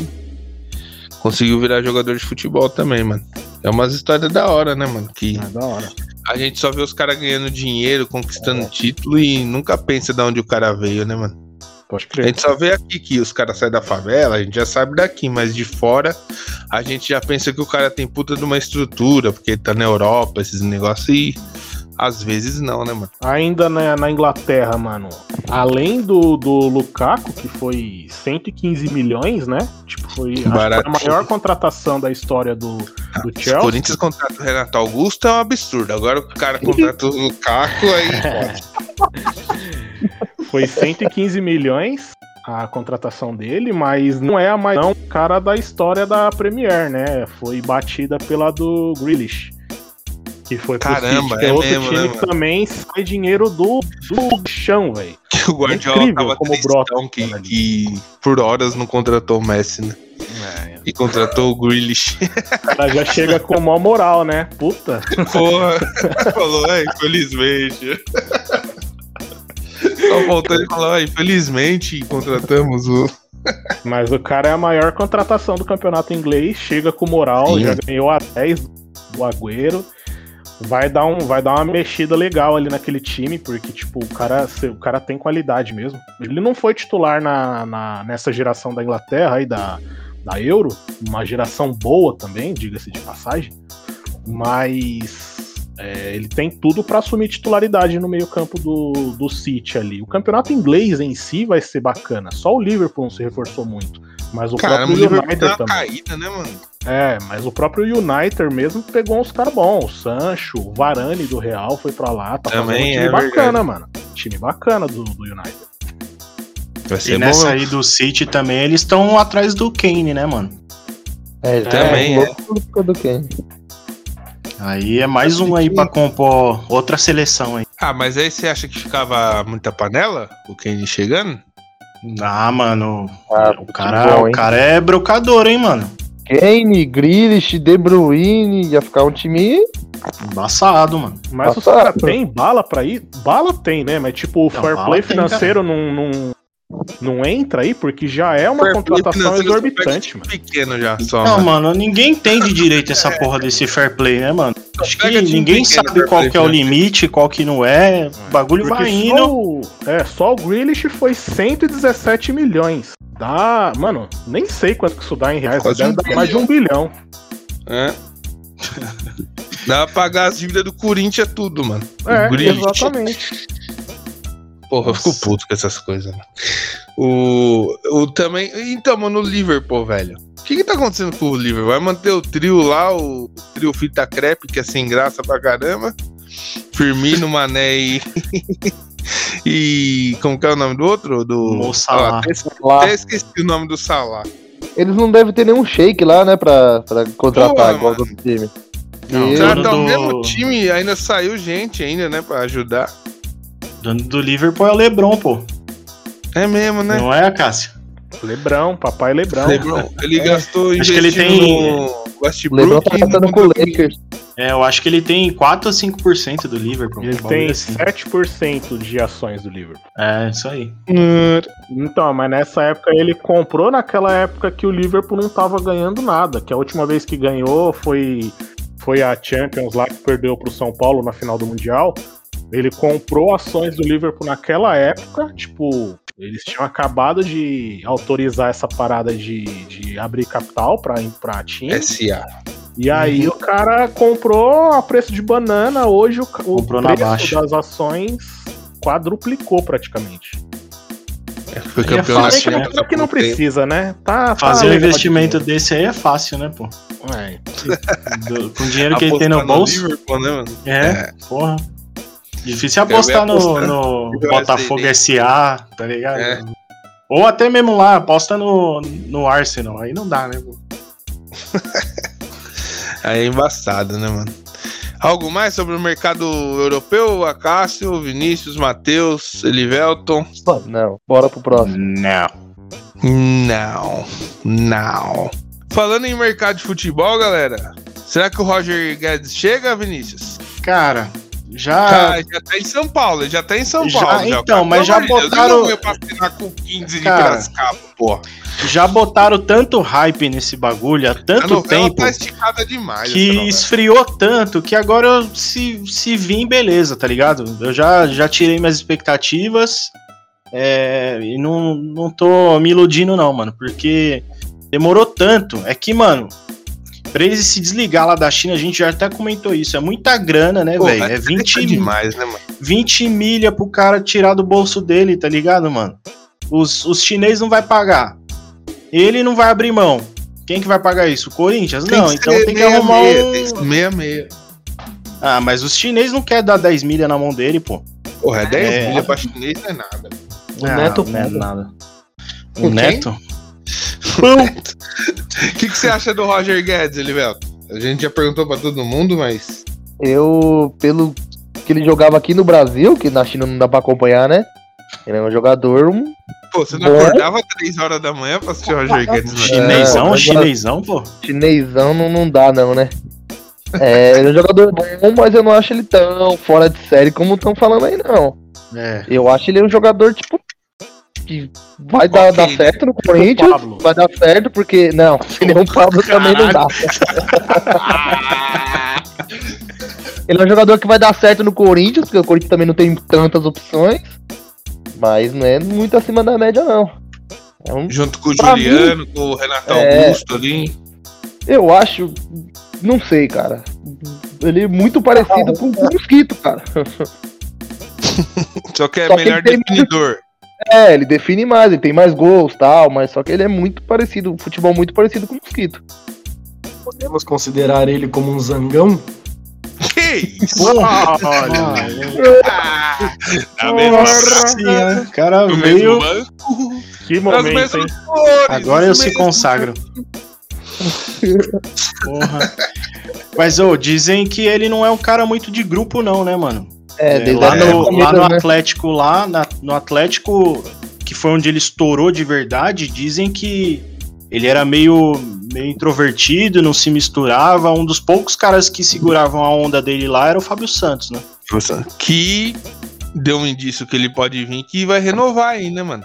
conseguiu virar jogador de futebol também, mano. É umas histórias da hora, né, mano? Que É da hora. a gente só vê os caras ganhando dinheiro, conquistando título e nunca pensa de onde o cara veio, né, mano? Pode A crer. gente só vê aqui que os caras saem da favela, a gente já sabe daqui, mas de fora a gente já pensa que o cara tem puta de uma estrutura, porque ele tá na Europa, esses negócios, e Às vezes não, né, mano? Ainda na, na Inglaterra, mano, além do, do Lukaku, que foi 115 milhões, né? Tipo, foi, a maior contratação da história do, do Se o Chelsea. Corinthians contrata o Renato Augusto é um absurdo. Agora o cara <laughs> contrata o Lukaku, aí. <laughs> Foi 115 milhões a contratação dele, mas não é a mais não, cara da história da Premier, né? Foi batida pela do Grealish. Que foi pro Caramba, City, que é, é outro mesmo, time né, que mano? também sai dinheiro do, do chão, velho. <laughs> Que o Guardiola Incrível tava como tristão brota que, que por horas não contratou o Messi, né? E contratou o Grealish. O cara já chega com maior moral, né? Puta. Porra, <laughs> falou, é, infelizmente. <laughs> Só voltou e falou, "Ah, infelizmente contratamos o. Mas o cara é a maior contratação do campeonato inglês, chega com moral, Sim. já ganhou a 10 do Agüero. Vai dar, um, vai dar uma mexida legal ali naquele time, porque, tipo, o cara, o cara tem qualidade mesmo. Ele não foi titular na, na- nessa geração da Inglaterra aí, da, da Euro, uma geração boa também, diga-se de passagem. Mas é, ele tem tudo pra assumir titularidade no meio-campo do, do City ali. O campeonato inglês em si vai ser bacana. Só o Liverpool não se reforçou muito. Mas o Caramba, o próprio United também. caída, né, mano? É, mas o próprio United mesmo pegou uns caras bons. O Sancho, o Varane do Real foi pra lá. Tá fazendo um Também time é bacana, mano. Time bacana do, do United. Vai E ser nessa bom. aí do City também, eles estão atrás do Kane, né, mano? É, ele Também, tá é. louco por do Kane. Aí é mais um aí pra compor outra seleção aí. Ah, mas aí você acha que ficava muita panela? O Kane chegando? Ah, mano, Ah, o cara, bom, o cara é brocador, hein, mano? Kane, Grealish, De Bruyne, ia ficar um time Embaçado, mano. Mas os Passado. caras têm bala pra ir? Bala tem, né? Mas tipo, o Não, fair play tem, financeiro não, não, não entra aí, porque já é uma Fair contratação exorbitante, mano. Pequeno já, só. Não, mano. mano, ninguém entende direito essa porra desse fair play, né, mano? Acho que ninguém sabe qual play que é o limite, qual que não é. O bagulho Porque vai só indo. o, é, só o Grealish foi 117 milhões. Dá, mano, nem sei quanto que isso dá em reais, deve um dar mais de um bilhão. É. <laughs> Dá pra pagar as dívidas do Corinthians tudo, mano. É, exatamente. Porra, eu fico puto com essas coisas, mano. O, o também. Então, mano, o Liverpool, velho. O que que tá acontecendo com o Liverpool? Vai manter o trio lá, o trio Fita Crepe, que é sem graça pra caramba. Firmino, Mané e. <laughs> e. Como que é o nome do outro? Do. Mo Salah. Ah, até, até esqueci o nome do Salah. Eles não devem ter nenhum shake lá, né, pra, pra contratar igual do time. Não, E- tá o do- mesmo time, ainda saiu gente ainda, né, pra ajudar. Dono do Liverpool é o Lebron, pô. É mesmo, né? Não é a Cássia? Lebrão, papai Lebrão. Lebron, ele gastou Acho que ele tem- no O Westbrook. LeBron tá no tratando com o. Lakers. É, eu acho que ele tem 4 ou 5% do Liverpool. Ele tem assim. 7% de ações do Liverpool. É, isso aí. Então, mas nessa época ele comprou naquela época que o Liverpool não tava ganhando nada. Que a última vez que ganhou foi, foi a Champions lá que perdeu pro São Paulo na final do Mundial. Ele comprou ações do Liverpool naquela época, tipo, eles tinham acabado de autorizar essa parada de, de abrir capital pra, pra time. SA. E aí o cara comprou a preço de banana, hoje o, o Comprou na preço baixa. das ações quadruplicou praticamente. Foi Aí é campeão fácil, nacional né? que não pouco tempo. precisa, né? Tá, tá Fazer um legal investimento de desse aí é fácil, né, pô? <laughs> Do- com o dinheiro que ele tem no bolso. Liverpool, né, mano? É, porra. Difícil ia apostar no, apostar no <laughs> no Botafogo. SA, tá ligado? É. Ou até mesmo lá, aposta no, no Arsenal. Aí não dá, né, pô? <laughs> Aí é embaçado, né, mano? Algo mais sobre o mercado europeu? Acácio, Vinícius, Matheus, Elivelton? Não, bora pro próximo. Não. Não, não. Falando em mercado de futebol, galera, será que o Roger Guedes chega, Vinícius? Cara, já. Já, já tá em São Paulo, já tá em São Já, Paulo. Já, então, mas já de Deus, botaram- pra assinar com 15 de Cara, Piracicaba, porra. Já botaram tanto hype nesse bagulho há tanto novela tempo tá esticada demais. que esfriou tanto que agora eu se, se vir, beleza, tá ligado? Eu já, já tirei minhas expectativas é, e não, não tô me iludindo, não, mano, porque demorou tanto. É que, mano, Pra ele se desligar lá da China, a gente já até comentou isso. É muita grana, né, velho? É 20, demais, né, mano? 20 milha pro cara tirar do bolso dele, tá ligado, mano? Os, os chineses não vai pagar. Ele não vai abrir mão. Quem que vai pagar isso? O Corinthians? não, que então tem que meia arrumar meia, um... Tem que ser meia meia. Ah, mas os chineses não querem dar 10 milha na mão dele, pô. Porra, é 10 É. milha pra chinês não é nada. O Neto não é nada. O O O <laughs> que, que você acha do Roger Guedes, Elivelto? A gente já perguntou pra todo mundo, mas. Eu, pelo que ele jogava aqui no Brasil, que na China não dá pra acompanhar, né? Ele é um jogador um Pô, você não Bom. acordava 3 horas da manhã pra assistir o Roger Guedes, né? Chinesão, agora- chinesão, pô. chinesão, não, não dá não, né? É, ele é um jogador bom, mas eu não acho ele tão fora de série como estão falando aí, não. É. Eu acho ele um jogador, tipo, que vai dar, Ok, dar certo no Corinthians, Pablo. vai dar certo, porque, não, <laughs> ele é um Pablo também não dá. <laughs> Ele é um jogador que vai dar certo no Corinthians, porque o Corinthians também não tem tantas opções, mas não é muito acima da média, não. É um, Junto com o Pra Juliano, com o Renato É. Augusto ali. eu acho, não sei, cara. Ele é muito parecido com com o Mosquito, cara. <laughs> Só que é Só que melhor tem definidor. É, ele define mais, ele tem mais gols tal, mas só que ele é muito parecido, um futebol muito parecido com o Mosquito. Podemos considerar ele como um zangão? Que isso? Olha. Ah, na mesma o cara no veio. banco, Que momento, hein? cores. Agora eu se consagro. Porra. Mas, ô, dizem que ele não é um cara muito de grupo, não, né, mano? É, É, lá, no, lá no né? Atlético, lá na- no Atlético, que foi onde ele estourou de verdade, dizem que ele era meio, meio introvertido, não se misturava. Um dos poucos caras que seguravam a onda dele lá era o Fábio Santos, né? Que deu um indício que ele pode vir que vai renovar aí, né, mano?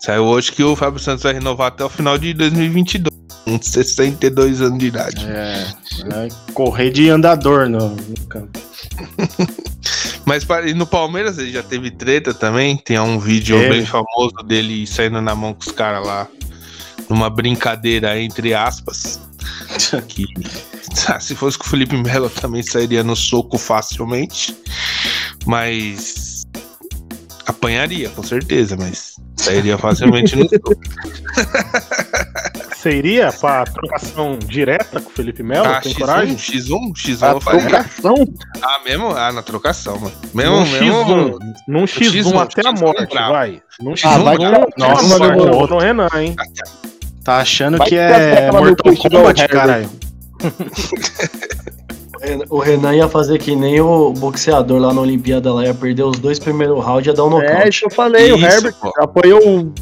Saiu hoje que o Fábio Santos vai renovar até o final de 2022. Com 62 anos de idade. É, né, correr de andador no, no campo. <laughs> Mas e no Palmeiras ele já teve treta também. Tem um vídeo bem famoso dele saindo na mão com os caras lá. Numa brincadeira entre aspas. <laughs> Que ah, se fosse com o Felipe Melo também sairia no soco facilmente. Mas apanharia, com certeza, mas sairia facilmente no <laughs> soco. Seria pra trocação direta com o Felipe Melo? Ah, tem X1, coragem? X1, X1 A eu faria. trocação? Ah, mesmo? Ah, na trocação, mano. Mesmo, Num mesmo. X1. Num X1, X1 até a X1 morte, bravo. vai. Num X1 Ah, vai até tirar- a Nossa, vai, no, Renan, hein? Tá achando Vai que é Mortal Kombat, caralho. <laughs> O Renan ia fazer que nem o boxeador lá na Olimpíada, lá ia perder os dois primeiros rounds e ia dar um É, nocaute. isso que eu falei, o Isso, Herbert pô. apoiou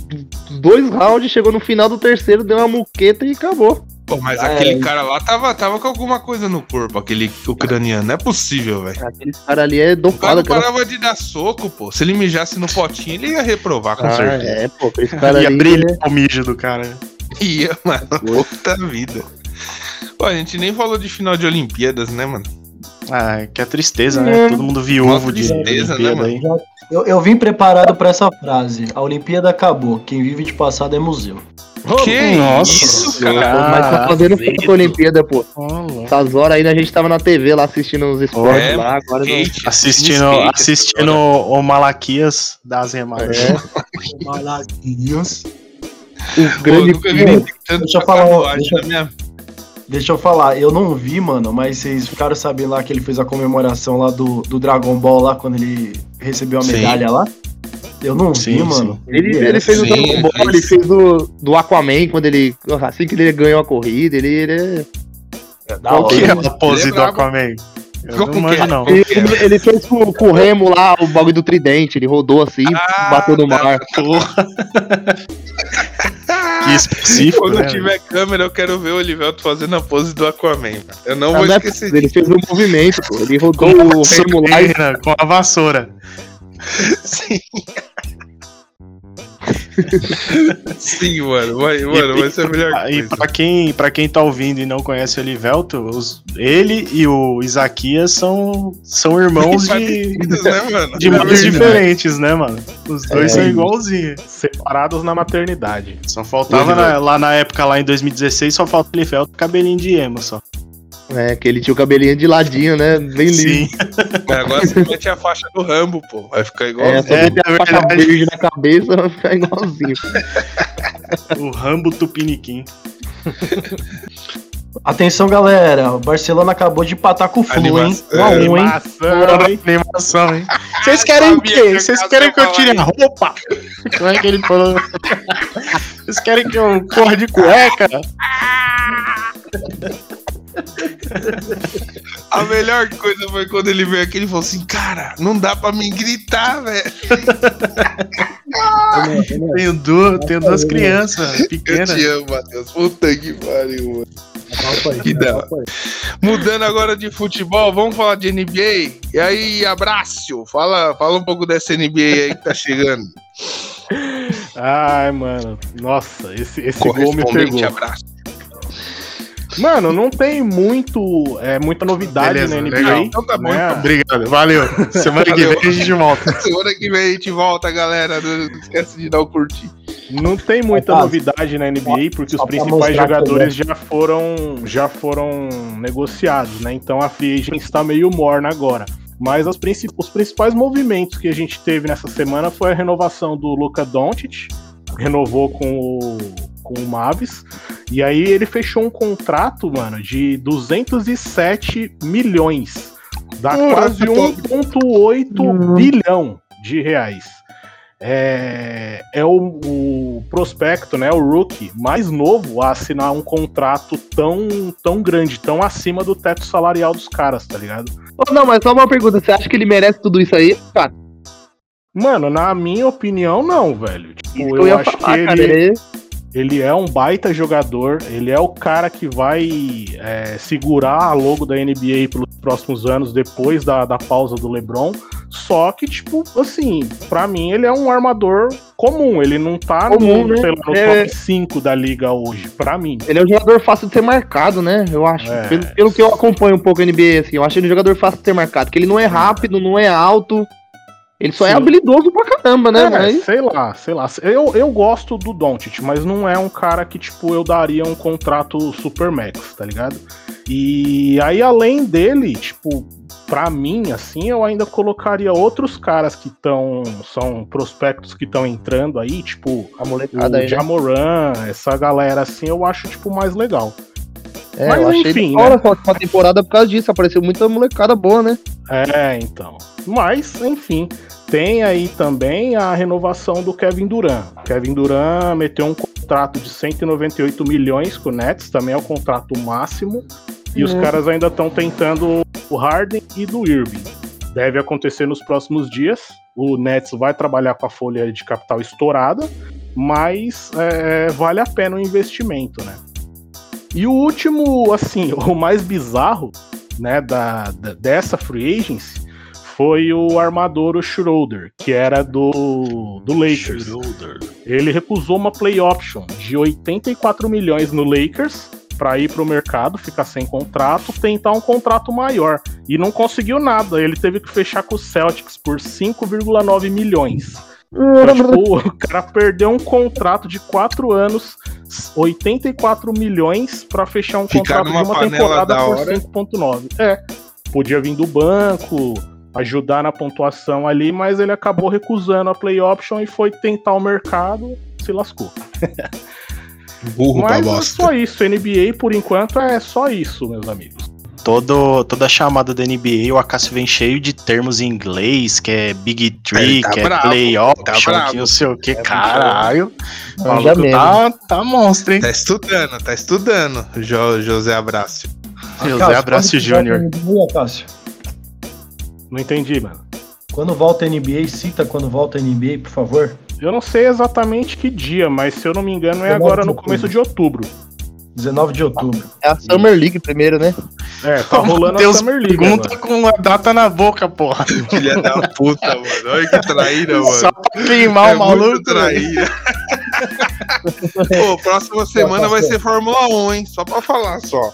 dois rounds, chegou no final do terceiro, deu uma muqueta e acabou. Pô, mas Ah, aquele é. cara lá tava, tava com alguma coisa no corpo, aquele ucraniano. Não é possível, velho. Aquele cara ali é O cara dopado, não cara. parava de dar soco, pô. Se ele mijasse no potinho, ele ia reprovar, com Ah, certeza. é, pô, esse <laughs> cara Ia ali. brilhar o mijo do cara. <laughs> Ia, mano. Puta vida. Pô, a gente nem falou de final de Olimpíadas, né, mano? Ah, que é tristeza, né? Todo mundo viúvo de tristeza, né, mano? aí. Eu, eu vim preparado pra essa frase. A Olimpíada acabou. Quem vive de passado é museu. Que Nossa, isso, cara. cara? Mas tá fazendo foto Olimpíada, pô. Essas horas aí a gente tava na TV lá assistindo os esportes É, lá, agora não. Skate, Assistindo, skate, assistindo o Malaquias das remadas. É, Malaquias. o Pô, grande nunca vi tanto Deixa eu falar, deixa- minha Deixa eu falar, eu não vi, mano, mas vocês ficaram sabendo lá que ele fez a comemoração lá do, do Dragon Ball lá, quando ele recebeu a Sim. medalha lá? Eu não Sim, vi, mano. Ele, é ele fez o Sim, Dragon Ball, fez. ele fez o do Aquaman quando ele. Assim que ele ganhou a corrida, ele, ele é. da Qual que é hora. a pose é do brabo. Aquaman? Não que manjo, não. Ele, ele- fez com, com o Remo lá, o bagulho do tridente, ele rodou assim, Ah, bateu no tá. mar. Porra. que específico, Quando né? tiver câmera, eu quero ver o Olivelto fazendo a pose do Aquaman. mano. Eu não Ah, vou não é esquecer ele fez um movimento, pô. Ele rodou o Remo lá com a vassoura. <laughs> Sim. <laughs> Sim, mano. Vai, mano, vai ser a melhor E coisa. pra quem, pra quem tá ouvindo e não conhece o Elivelto, os- ele e o Isaquias são, são irmãos <laughs> de, né, mano? de mães verdade. diferentes, né, mano? Os dois É. são igualzinhos. Separados na maternidade. Só faltava na- lá na época, lá em 2016, só falta o Elivelto cabelinho de emo só. É, que ele tinha o cabelinho de ladinho, né? Bem lindo. Sim, <laughs> agora você mete a faixa do Rambo, pô. Vai ficar igual. É, só É, meter é a faixa verdade. verde na cabeça vai ficar igualzinho. <laughs> o Rambo Tupiniquim. <laughs> Atenção, galera. O Barcelona acabou de empatar com o Flu, hein? Animação. 1 a 1 hein? Animação, hein? Animação, hein? Vocês querem o quê? Vocês querem que eu tire a roupa? Como é que ele falou? Vocês querem que eu corra de cueca? A melhor coisa foi quando ele veio aqui e falou assim: Cara, não dá pra me gritar, velho. Tenho duas, tenho duas crianças Eu pequenas. te amo, Matheus. Puta que pariu, mano. Que da hora. Mudando agora de futebol, vamos falar de NBA. E aí, abraço. Fala, fala um pouco dessa NBA aí que tá chegando. Ai, mano. Nossa, esse, esse gol me pegou. abraço. Mano, não tem muito, é, muita novidade Beleza, na NBA. legal. Então tá bom, né? Obrigado, valeu. <laughs> Semana que Valeu. vem a gente volta. Semana que vem a gente volta, galera. Não esquece de dar o curtir. Não tem muita Rapaz, novidade na NBA porque os principais jogadores já foram já foram negociados, né? Então a free agent está meio morna agora. Mas os principais movimentos que a gente teve nessa semana foi a renovação do Luka Doncic, renovou com o, com o Mavis, e aí ele fechou um contrato, mano, de 207 milhões. Dá Porra, quase pobre. 1,8 Uhum. bilhão de reais. É, é o, o prospecto, né, o rookie mais novo a assinar um contrato tão, tão grande, tão acima do teto salarial dos caras, tá ligado? Não, mas só uma pergunta. Você acha que ele merece tudo isso aí, cara? Mano, na minha opinião, não, velho. Tipo, eu, eu acho falar, que cara. ele, Ele... é um baita jogador, ele é o cara que vai é, segurar a logo da NBA pelos próximos anos, depois da, da pausa do LeBron. Só que, tipo, assim, pra mim ele é um armador comum, ele não tá Comum, no, né? lá, no É. top 5 da liga hoje, pra mim. ele é um jogador fácil de ser marcado, né? Eu acho. É. Pelo, pelo que eu acompanho um pouco a NBA, assim, eu acho ele um jogador fácil de ser marcado. Que ele não é rápido, não é alto. Ele só é Sim. habilidoso pra caramba, né? É, Mas sei lá, sei lá. Eu, eu gosto do Doncic, mas não é um cara que, tipo, eu daria um contrato super max, tá ligado? E aí, além dele, tipo, pra mim, assim, eu ainda colocaria outros caras que estão. São prospectos que estão entrando aí, tipo, a o molecada aí, né? Jamoran, essa galera assim, eu acho, tipo, mais legal. É, Mas eu achei enfim, hora né? essa última temporada por causa disso. Apareceu muita molecada boa, né? É, então. Mas, enfim, tem aí também a renovação do Kevin Durant. Kevin Durant meteu um contrato de 198 milhões com o Nets, também é o contrato máximo. E os Uhum. caras ainda estão tentando o Harden e do Irving. Deve acontecer nos próximos dias. O Nets vai trabalhar com a folha de capital estourada, mas é, vale a pena o investimento, né? E o último, assim, <laughs> o mais bizarro, né, da, da- dessa free agency foi o armador o Schroeder, que era do, do Lakers. Ele recusou uma play option de 84 milhões no Lakers para ir pro mercado, ficar sem contrato, tentar um contrato maior e não conseguiu nada. Ele teve que fechar com o Celtics por 5,9 milhões. Então, tipo, <laughs> o cara perdeu um contrato de 4 anos, 84 milhões para fechar um Ficar contrato de uma temporada da por hora. 5,9. É, podia vir do banco, ajudar na pontuação ali, mas ele acabou recusando a play option e foi tentar o mercado, se lascou. <laughs> Burro pra Mas é só isso, NBA por enquanto é só isso, meus amigos. Todo, toda chamada da NBA, o Acácio vem cheio de termos em inglês, que é Big Tree, Ele tá que bravo, é Play Option, tá que não sei o que. É Caralho, o Manja maluco tá, tá monstro, hein? Tá estudando, tá estudando, Jo- José Abraço. José Abraço Júnior. Cássio? Não entendi, mano. Quando volta a NBA, cita quando volta a NBA, por favor. Eu não sei exatamente que dia, mas se eu não me engano é agora no começo de outubro. 19 de outubro. É a Summer League primeiro, né? É, tá rolando Deus a Summer League. pergunta agora. com a data na boca, porra. Filha da puta, mano. Olha que traíra, mano. Só pra queimar é o maluco. muito traíra. <laughs> Pô, próxima semana vai ser Fórmula 1, hein? Só pra falar, só.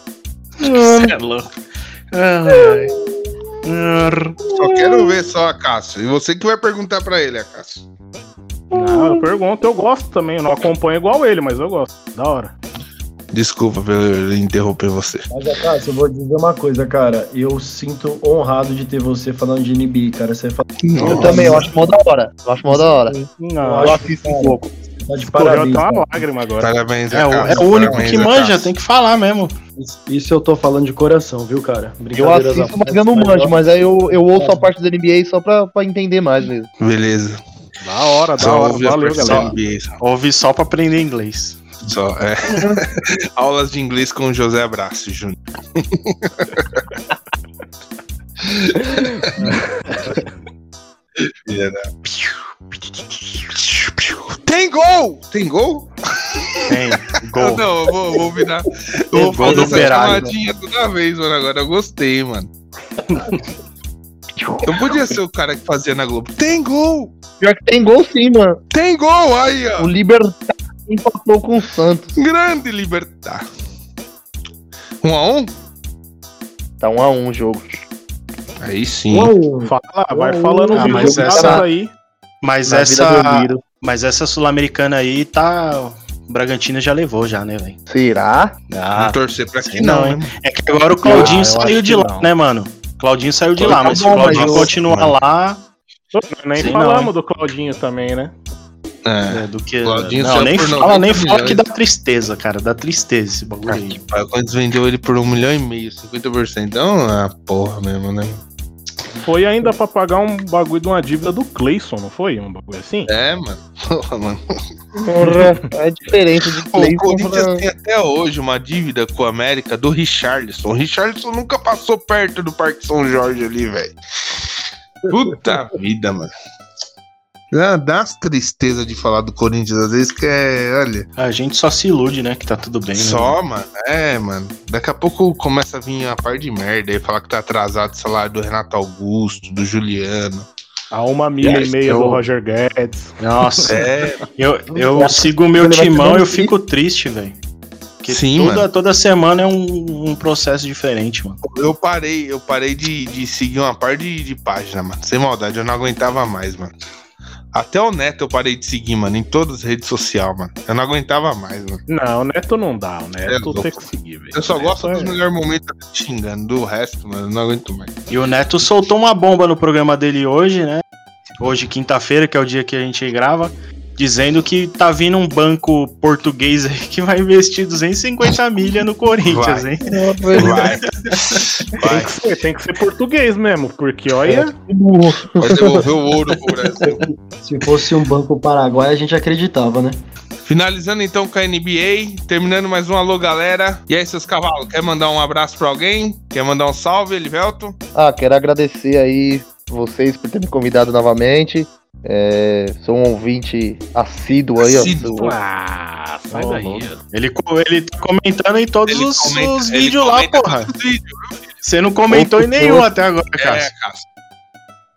Cê é louco. Ai. Só quero ver só a Cássio. E você que vai perguntar pra ele, a Cássio. Não, eu pergunto, eu gosto também. Eu não acompanho igual ele, mas eu gosto. Da hora. Desculpa pelo interromper você. Mas, Cássio, eu vou dizer uma coisa, cara. Eu sinto honrado de ter você falando de NBA, cara. Você fala Eu também, eu acho mó da hora. Eu acho mó da hora. Não, Eu assisto um pouco. Tá de parabéns. cara. uma lágrima agora. Parabéns, É, é o único Parabéns, que manja, tem que falar mesmo. Isso- Isso eu tô falando de coração, viu, cara? Eu assisto, mas eu não manjo, mas aí eu, eu ouço a parte da NBA só pra, pra entender mais mesmo. Beleza. Da hora, da Só hora. Valeu, galera. Ouvi só pra aprender inglês. Só, é. <laughs> Aulas de inglês com o José Abraço, Júnior. <laughs> Filha da- <laughs> Tem gol! Tem gol? Tem, gol. <laughs> Não, eu vou, vou virar. Eu vou fazer essa chamadinha toda vez, mano. Agora eu gostei, mano. <laughs> Eu podia ser o cara que fazia na Globo. Tem gol! Pior que tem gol sim, mano. Tem gol! Aí, ó. O Libertar empatou com o Santos. Grande Libertar. Um a um? Tá um a um o jogo. Aí sim. Uou, Fala, vai falando Ah, mas essa- aí. Mas essa. Mas essa sul-americana aí tá. O Bragantino já levou, já, né, velho? Será? Ah, Vamos torcer pra que não, não, hein? é que agora o Claudinho Ah, saiu de lá, não. né, mano? Claudinho saiu de Tá lá, mas se bom, o Claudinho mas continuar Mano. lá, Nem Sei falamos não, do Claudinho também, né? É. é, do que. Claudinho não, saiu nem fala, 90 nem fala que dá tristeza, cara. Dá tristeza esse bagulho aí. Pai, Quando vendeu ele por um milhão e meio, 50%. Então, ah, porra mesmo, né? Foi ainda pra pagar um bagulho de uma dívida do Clayson, não foi? Um bagulho assim? É, mano. Porra, mano. Porra, é diferente de Pô, o Corinthians pra... tem até hoje uma dívida com a América do Richarlison. O Richarlison nunca passou perto do Parque São Jorge ali, velho. Puta vida, mano. Dá, dá as tristezas de falar do Corinthians, às vezes que é, olha. A gente só se ilude, né? Que tá tudo bem. né? Só, mano. É, mano. Daqui a pouco começa a vir a par de merda aí, falar que tá atrasado o salário do Renato Augusto, do Juliano. A uma milha e meia eu- do Roger Guedes. Nossa, É, eu, eu sigo o meu timão e eu fico triste, velho. Porque Sim, toda, mano. toda semana é um, um processo diferente, mano. eu parei, eu parei de, de seguir uma par de, de página, mano. Sem maldade, eu não aguentava mais, mano. Até o Neto eu parei de seguir, mano, em todas as redes sociais, mano. Eu não aguentava mais, mano. Não, o Neto não dá. O Neto É tem que seguir, velho. Eu só O gosto Neto dos é- melhores momentos xingando. Do resto, mano, eu não aguento mais. E o Neto soltou uma bomba no programa dele hoje, né? Hoje, quinta-feira, que é o dia que a gente grava, dizendo que tá vindo um banco português aí que vai investir 250 milha no Corinthians, Vai. hein? Vai. Tem Vai. que, ser, tem que ser português mesmo, porque olha. Vai <laughs> devolver o ouro pro Brasil. se fosse um banco paraguai, a gente acreditava, né? Finalizando então com a NBA, terminando mais um alô galera. E aí, seus cavalos, quer mandar um abraço pra alguém? Quer mandar um salve, Elivelto? Ah, quero agradecer aí vocês por terem me convidado novamente. É, sou um ouvinte assíduo aí, ó. Assíduo. Sou- Ah, sai Ô, daí. Ele, ele tá comentando em todos Ele os, comenta- os vídeos lá, porra. os. Você não comentou em nenhum outro. até agora, É, Cássio. Cássio.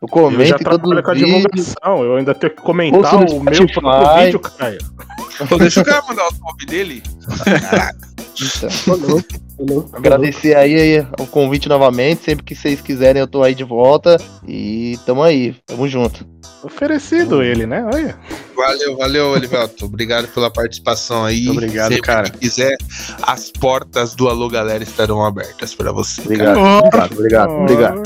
Eu Eu já comento em todos trabalho com a os vídeos. divulgação, eu ainda tenho que comentar o meu próprio vídeo, cara. Pô, deixa o cara mandar o salve dele. Então, agradecer aí, o convite novamente. Sempre que vocês quiserem, eu tô aí de volta. E tamo aí, tamo junto. Oferecido ele, né? Olha. Valeu, valeu, Elivelto. Obrigado pela participação aí. Muito obrigado, Sempre cara. que quiser, as portas do Alô Galera estarão abertas pra você. Obrigado, Cara. obrigado, obrigado, obrigado.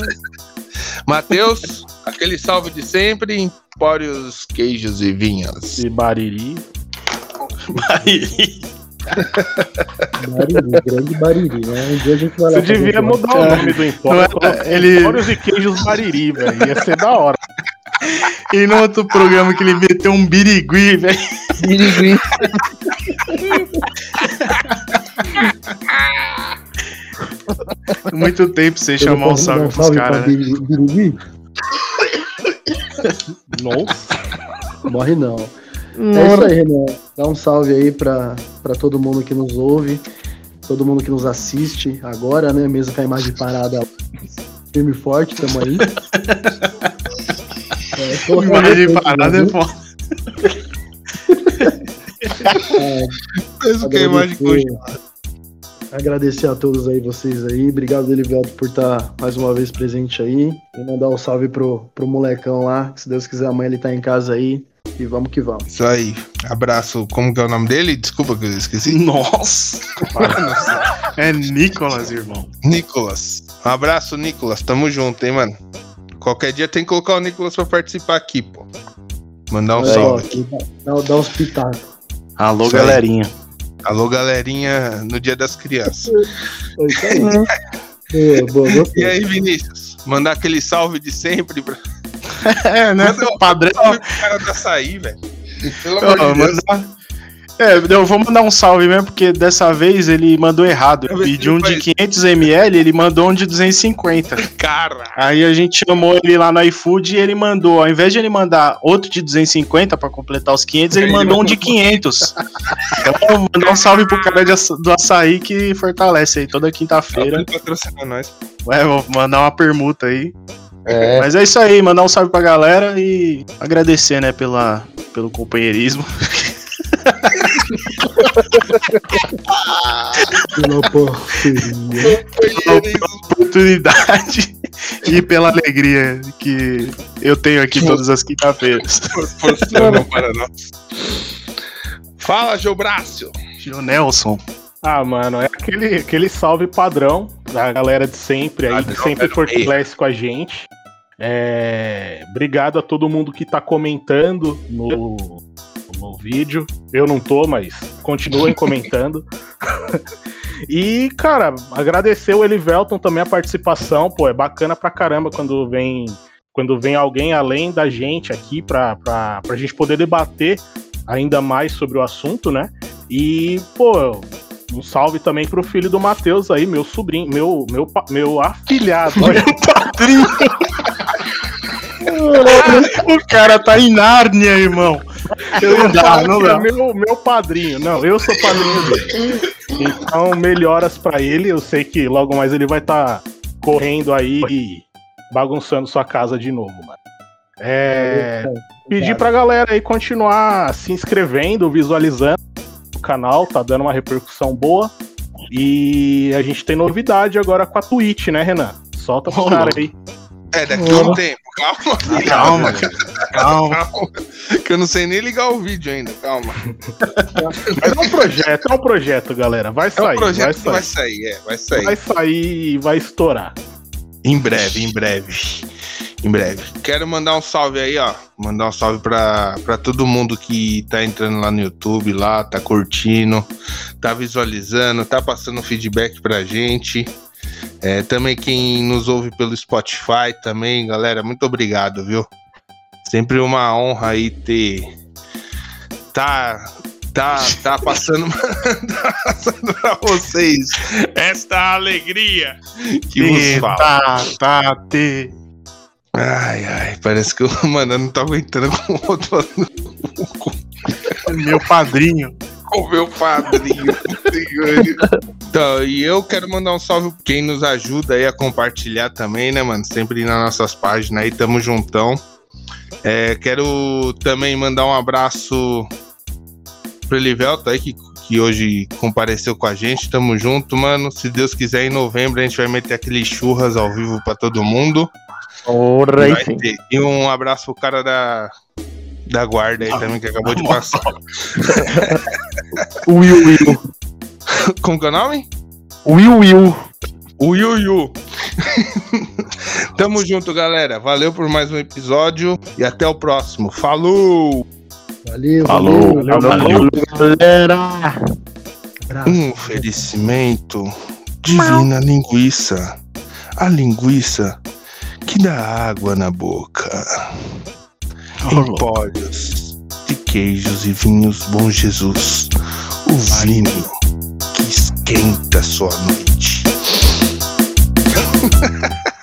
Matheus, aquele salve de sempre. Empórios, queijos e vinhas. E Bariri. Aí, Bariri, grande Bariri, né? Um dia a gente vai lá Você devia mudar o nome do Empório. é- ele- Empórios e queijos Bariri, velho. Ia ser da hora. e no outro programa que ele meteu um birigui, velho. Birigui. Muito tempo sem chamar um salve pros caras, né? Birigui? Nossa. Morre não. É isso aí, Renan. Dá um salve aí pra, pra todo mundo que nos ouve. todo mundo que nos assiste agora, né? Mesmo com a imagem parada firme e forte, tamo aí. <laughs> É, imagem parada é foda. Mesmo que a imagem congelada. Agradecer a todos aí, vocês aí. Obrigado, Elivelto, por estar mais uma vez presente aí. E mandar um salve pro, pro molecão lá. Que se Deus quiser, amanhã ele tá em casa aí. E vamos que vamos. Isso aí. Abraço. Como que é o nome dele? Desculpa que eu esqueci. Nossa! é Nicolas, irmão. Nicolas. Um abraço, Nicolas. Tamo junto, hein, mano. Qualquer dia tem que colocar o Nicolas pra participar aqui, pô. Mandar um É, salve. ó, Dá, dá uns pitacos. Alô, Isso aí. galerinha. Alô, galerinha, no Dia das Crianças. Foi isso aí. <laughs> boa, boa, E aí, Vinícius? Mandar aquele salve de sempre pra É, né? Padrão. salve pro cara da açaí, velho. Pelo amor de Deus. mandar- É, eu vou mandar um salve mesmo, porque dessa vez ele mandou errado. Eu pediu um de foi- 500ml, ele mandou um de 250. Cara. Aí a gente chamou ele lá no iFood e ele mandou, ao invés de ele mandar outro de 250 pra completar os 500, ele Ele mandou um de 500. Então, mandar um salve pro cara de do açaí que fortalece aí toda quinta-feira. Ele patrocina nós. Ué, vou mandar uma permuta aí. É, Mas é isso aí, mandar um salve pra galera e agradecer, né, pela, pelo companheirismo. Pela porcaria. oportunidade e pela alegria que eu tenho aqui todas as quinta-feiras. Proporcionam para nós. Fala, Geobrácio. Gil Nelson. Ah, mano, é aquele, aquele salve padrão da galera de sempre aí, Padrão, que sempre fortalece com a gente. É, obrigado a todo mundo que tá comentando no, no vídeo. Eu não tô, mas continuem <laughs> comentando. e, cara, agradecer o Elivelton também a participação. Pô, é bacana pra caramba quando vem, quando vem alguém além da gente aqui pra, pra, pra gente poder debater ainda mais sobre o assunto, né? E, pô, um salve também pro filho do Matheus aí, meu sobrinho, meu, meu, meu afilhado. Olha, <laughs> <laughs> O cara tá em Nárnia, irmão. eu Não dá, não é dá. meu, meu padrinho. Não, eu sou padrinho dele. Então, melhoras pra ele. Eu sei que logo mais ele vai estar correndo aí e bagunçando sua casa de novo, mano. É, pedir pra galera aí continuar se inscrevendo, visualizando o canal, tá dando uma repercussão boa. E a gente tem novidade agora com a Twitch, né, Renan? Solta pro cara aí. É, daqui a um tempo. <laughs> Calma. Ah, calma, cara. Calma. Calma. Que eu não sei nem ligar o vídeo ainda. Calma. <laughs> Mas é um projeto, é um projeto, galera. Vai É sair, um projeto vai que sair. vai sair, é, vai sair. Vai sair e vai estourar. Em breve, em breve. Em breve. Quero mandar um salve aí, ó. Mandar um salve pra, pra todo mundo que tá entrando lá no YouTube, lá, tá curtindo, tá visualizando, tá passando feedback pra gente. É, também quem nos ouve pelo Spotify também, galera, muito obrigado, viu? Sempre uma honra aí ter. Tá. Tá, tá <laughs> passando, <laughs> tá passando pra vocês esta alegria que vos fala. Tá, tá, te. Ai, ai, parece que o <laughs> mano não tá aguentando com o outro Meu padrinho. Com o meu padrinho. <laughs> então, e eu quero mandar um salve pra quem nos ajuda aí a compartilhar também, né, mano? Sempre nas nossas páginas aí, tamo juntão. É, quero também mandar um abraço pro Elivelto aí, que, que hoje compareceu com a gente. Tamo junto, mano. Se Deus quiser, em novembro a gente vai meter aquele churras ao vivo pra todo mundo. Ora ter. E um abraço pro cara da, da guarda aí também, que acabou de passar. <laughs> <laughs> Will Will. Como que é o nome? Will Will. Yu <laughs> Yu. Tamo junto, galera. Valeu por mais um episódio e até o próximo. Falou! Valeu, Falou, valeu. valeu. Galera. Abraço. Um oferecimento divina linguiça. A linguiça que dá água na boca. Empórios de queijos e vinhos Bom Jesus, o vinho que esquenta sua noite. <laughs>